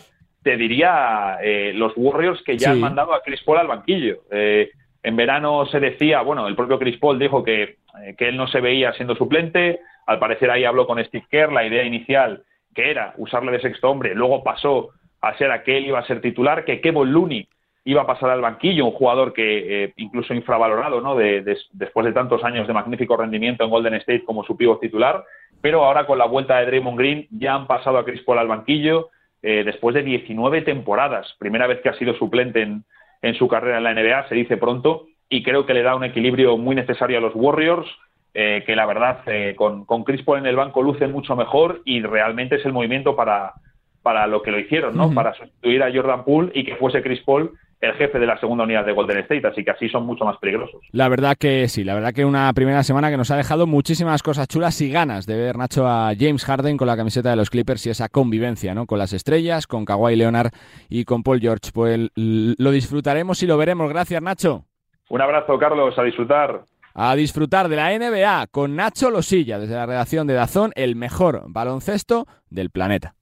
te diría eh, los Warriors que ya han mandado a Chris Paul al banquillo. en verano se decía, bueno, el propio Chris Paul dijo que, que él no se veía siendo suplente, al parecer ahí habló con Steve Kerr, la idea inicial que era usarle de sexto hombre, luego pasó a ser aquel iba a ser titular, que Kevin Looney iba a pasar al banquillo, un jugador que eh, incluso infravalorado, ¿no? De, después de tantos años de magnífico rendimiento en Golden State como su pivo titular, pero ahora con la vuelta de Draymond Green ya han pasado a Chris Paul al banquillo eh, después de 19 temporadas, primera vez que ha sido suplente en, en su carrera en la NBA, se dice pronto, y creo que le da un equilibrio muy necesario a los Warriors, eh, que la verdad con, con Chris Paul en el banco luce mucho mejor y realmente es el movimiento para, para lo que lo hicieron, ¿no? Para sustituir a Jordan Poole y que fuese Chris Paul el jefe de la segunda unidad de Golden State, así que así son mucho más peligrosos. La verdad que sí, la verdad que una primera semana que nos ha dejado muchísimas cosas chulas y ganas de ver, Nacho, a James Harden con la camiseta de los Clippers y esa convivencia, ¿no? Con las estrellas, con Kawhi Leonard y con Paul George. Pues lo disfrutaremos y lo veremos. Gracias, Nacho. Un abrazo, Carlos, a disfrutar. A disfrutar de la NBA con Nacho Losilla, desde la redacción de Dazón, el mejor baloncesto del planeta.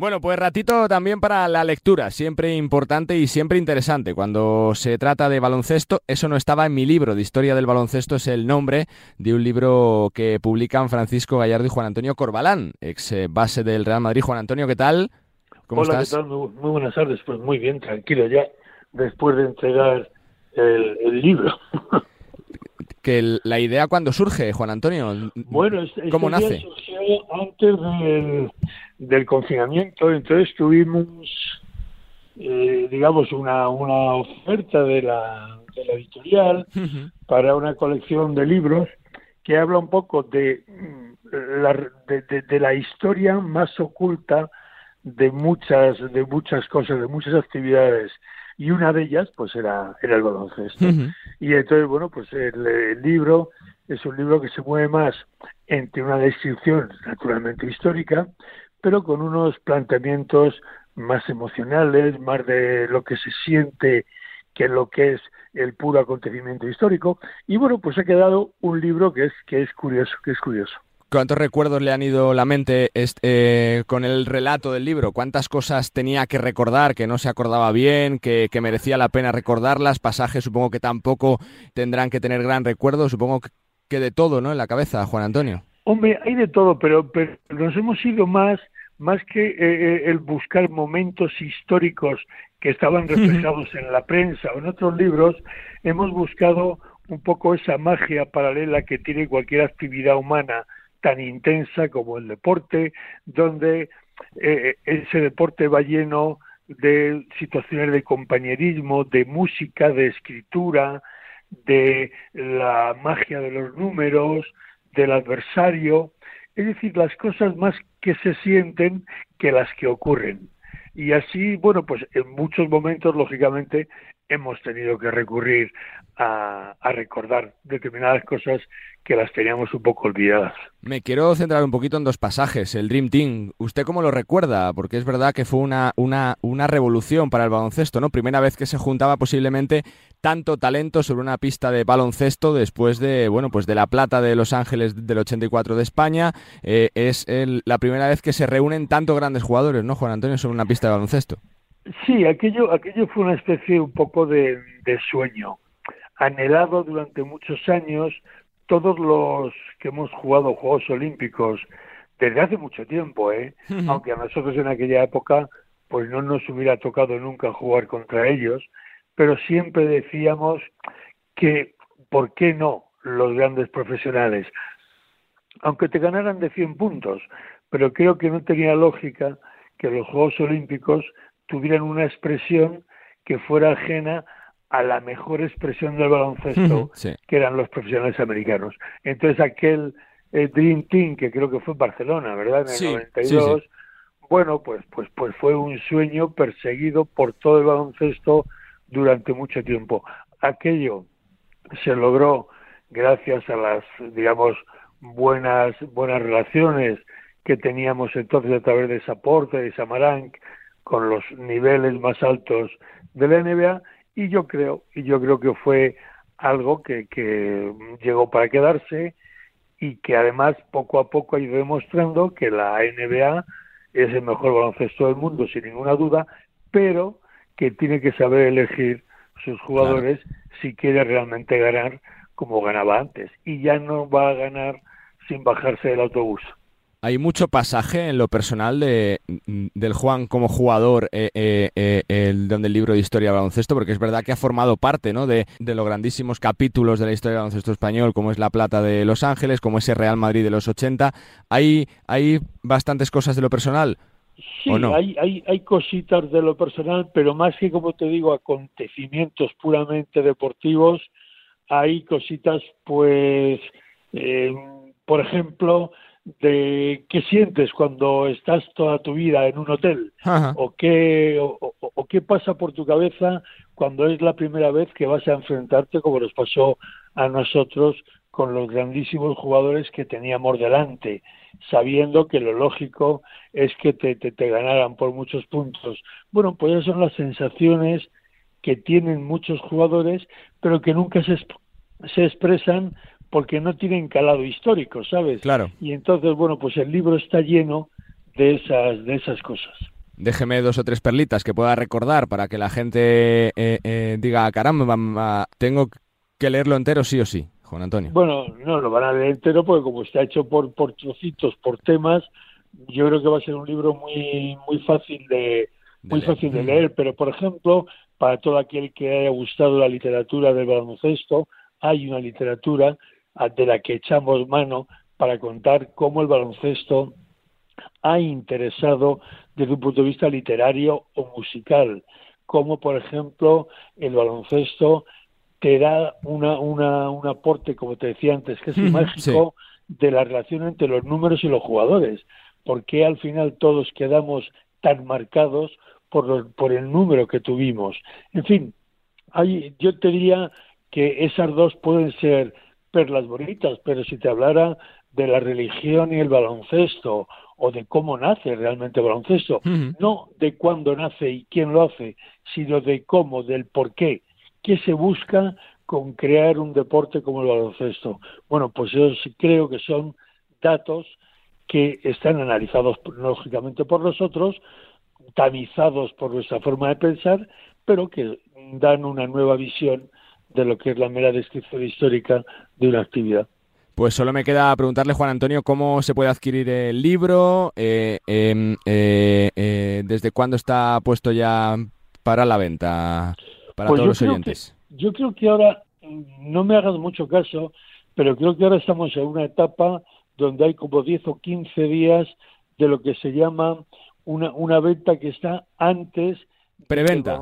Bueno, pues ratito también para la lectura, siempre importante y siempre interesante. Cuando se trata de baloncesto, eso no estaba en mi libro de historia del baloncesto, es el nombre de un libro que publican Francisco Gallardo y Juan Antonio Corbalán, ex eh, base del Real Madrid. Juan Antonio, ¿qué tal? ¿Cómo Hola, ¿qué tal? Muy, buenas tardes, pues muy bien, tranquilo ya, después de entregar el, libro. que la idea cuando surge, Juan Antonio, bueno, ¿cómo nace? antes del del confinamiento, entonces tuvimos, eh, digamos, una, una oferta de la, de la editorial para una colección de libros que habla un poco de mm, la, de, la historia más oculta de muchas de muchas cosas de muchas actividades. Y una de ellas pues era era el baloncesto. Y entonces bueno pues el, el, libro es un libro que se mueve más entre una descripción naturalmente histórica pero con unos planteamientos más emocionales, más de lo que se siente que lo que es el puro acontecimiento histórico. Y bueno, pues ha quedado un libro que es, que es curioso, que es curioso. ¿Cuántos recuerdos le han ido la mente eh, con el relato del libro? ¿Cuántas cosas tenía que recordar que no se acordaba bien, que, merecía la pena recordarlas? Pasajes supongo que tampoco tendrán que tener gran recuerdo, supongo que, de todo, ¿no? En la cabeza, Juan Antonio. Hombre, hay de todo, pero, pero nos hemos ido más, más que eh, eh, el buscar momentos históricos que estaban reflejados en la prensa o en otros libros, hemos buscado un poco esa magia paralela que tiene cualquier actividad humana tan intensa como el deporte, donde eh, ese deporte va lleno de situaciones de compañerismo, de música, de escritura, de la magia de los números, del adversario, es decir, las cosas más que se sienten que las que ocurren. Y así, bueno, pues en muchos momentos, lógicamente, hemos tenido que recurrir a, recordar determinadas cosas que las teníamos un poco olvidadas. Me quiero centrar un poquito en dos pasajes. El Dream Team, ¿usted cómo lo recuerda? Porque es verdad que fue una, una, una revolución para el baloncesto, ¿no? Primera vez que se juntaba posiblemente tanto talento sobre una pista de baloncesto después de, bueno, pues de la plata de Los Ángeles del 84 de España. Eh, es la primera vez que se reúnen tanto grandes jugadores, ¿no, Juan Antonio, sobre una pista de baloncesto? Sí, aquello, aquello fue una especie un poco de, sueño, anhelado durante muchos años. Todos los que hemos jugado Juegos Olímpicos desde hace mucho tiempo, ¿eh? aunque a nosotros en aquella época pues no nos hubiera tocado nunca jugar contra ellos, pero siempre decíamos que, ¿por qué no los grandes profesionales? Aunque te ganaran de 100 puntos, pero creo que no tenía lógica que los Juegos Olímpicos tuvieran una expresión que fuera ajena a la mejor expresión del baloncesto, que eran los profesionales americanos. Entonces aquel eh, Dream Team, que creo que fue en Barcelona, ¿verdad? En el 92, bueno, pues, pues, pues fue un sueño perseguido por todo el baloncesto durante mucho tiempo. Aquello se logró gracias a las, digamos, buenas, buenas relaciones que teníamos entonces a través de Saporte, de Samaranc, con los niveles más altos de la NBA y yo creo y yo creo que fue algo que, que llegó para quedarse y que además poco a poco ha ido demostrando que la NBA es el mejor baloncesto del mundo sin ninguna duda pero que tiene que saber elegir sus jugadores si quiere realmente ganar como ganaba antes. Y ya no va a ganar sin bajarse del autobús hay mucho pasaje en lo personal de, del Juan como jugador eh, eh, eh, el, donde el libro de historia de baloncesto, porque es verdad que ha formado parte ¿no? de, los grandísimos capítulos de la historia del baloncesto español, como es la Plata de Los Ángeles, como ese Real Madrid de los 80. ¿Hay, hay bastantes cosas de lo personal? Sí, hay, hay, hay cositas de lo personal, pero más que, como te digo, acontecimientos puramente deportivos, hay cositas, pues, por ejemplo, de qué sientes cuando estás toda tu vida en un hotel o qué o, qué pasa por tu cabeza cuando es la primera vez que vas a enfrentarte como nos pasó a nosotros con los grandísimos jugadores que teníamos delante sabiendo que lo lógico es que te, te, te ganaran por muchos puntos. Bueno pues esas son las sensaciones que tienen muchos jugadores pero que nunca se, se expresan porque no tienen calado histórico, ¿sabes? Claro. Y entonces, bueno, pues el libro está lleno de esas, de esas cosas. Déjeme dos o tres perlitas que pueda recordar para que la gente eh, eh, diga, caramba, tengo que leerlo entero sí o sí, Juan Antonio. Bueno, no lo van a leer entero porque como está hecho por, por trocitos, por temas, yo creo que va a ser un libro muy, muy fácil de, muy fácil de leer. Pero, por ejemplo, para todo aquel que haya gustado la literatura del baloncesto, hay una literatura de la que echamos mano para contar cómo el baloncesto ha interesado desde un punto de vista literario o musical, como por ejemplo el baloncesto te da una, una, un aporte, como te decía antes, que es mágico de la relación entre los números y los jugadores, porque al final todos quedamos tan marcados por, por el número que tuvimos. En fin, hay, yo te diría que esas dos pueden ser perlas bonitas, pero si te hablara de la religión y el baloncesto o de cómo nace realmente el baloncesto, no de cuándo nace y quién lo hace, sino de cómo, del por qué, qué se busca con crear un deporte como el baloncesto. Bueno, pues yo creo que son datos que están analizados lógicamente por nosotros, tamizados por nuestra forma de pensar, pero que dan una nueva visión de lo que es la mera descripción histórica de una actividad. Pues solo me queda preguntarle, Juan Antonio, cómo se puede adquirir el libro, eh, em, eh, eh, desde cuándo está puesto ya para la venta para pues todos los oyentes. yo creo que ahora, no me hagas mucho caso, pero creo que ahora estamos en una etapa donde hay como 10 o 15 días de lo que se llama una, una venta que está antes Preventa.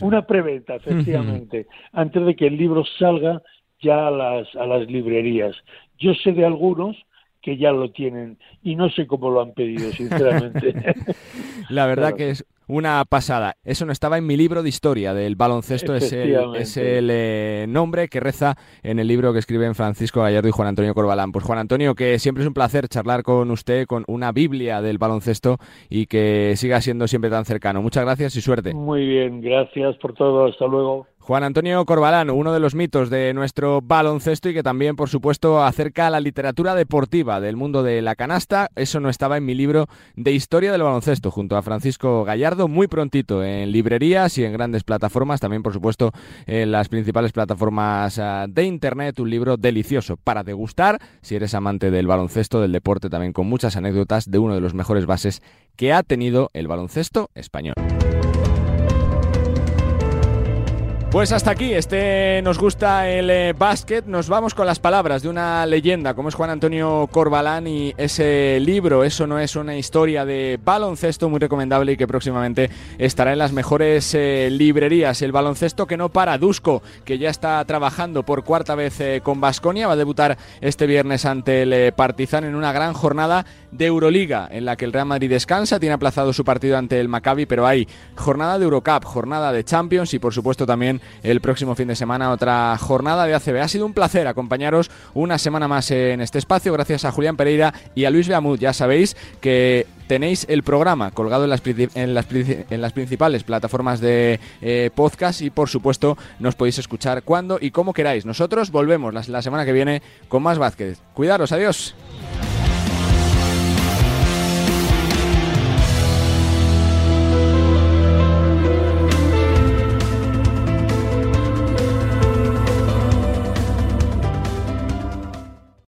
Una preventa, efectivamente, antes de que el libro salga ya a las, a las librerías. Yo sé de algunos que ya lo tienen y no sé cómo lo han pedido, sinceramente. La verdad que es una pasada. Eso no estaba en mi libro de historia del baloncesto, es el, es el eh, nombre que reza en el libro que escriben Francisco Gallardo y Juan Antonio Corbalán. Pues Juan Antonio, que siempre es un placer charlar con usted, con una Biblia del baloncesto y que siga siendo siempre tan cercano. Muchas gracias y suerte. Muy bien, gracias por todo. Hasta luego. Juan Antonio Corbalán, uno de los mitos de nuestro baloncesto y que también, por supuesto, acerca a la literatura deportiva del mundo de la canasta. Eso no estaba en mi libro de historia del baloncesto, junto a Francisco Gallardo, muy prontito en librerías y en grandes plataformas, también, por supuesto, en las principales plataformas ah, de Internet. Un libro delicioso para degustar si eres amante del baloncesto, del deporte, también con muchas anécdotas de uno de los mejores bases que ha tenido el baloncesto español. Pues hasta aquí, este nos gusta el eh, básquet. Nos vamos con las palabras de una leyenda como es Juan Antonio Corbalán y ese libro, Eso no es una historia de baloncesto, muy recomendable y que próximamente estará en las mejores eh, librerías. El baloncesto que no para, Dusko, que ya está trabajando por cuarta vez eh, con Basconia, va a debutar este viernes ante el Partizan en una gran jornada de Euroliga en la que el Real Madrid descansa, tiene aplazado su partido ante el Maccabi, pero hay jornada de Eurocup, jornada de Champions y por supuesto también el próximo fin de semana otra jornada de ACB. Ha sido un placer acompañaros una semana más en este espacio, gracias a Julián Pereira y a Luis Beamud. Ya sabéis que tenéis el programa colgado en las principales plataformas de eh, podcast y por supuesto nos podéis escuchar cuando y como queráis. Nosotros volvemos la, la semana que viene con más Vázquez. Cuidaros, adiós.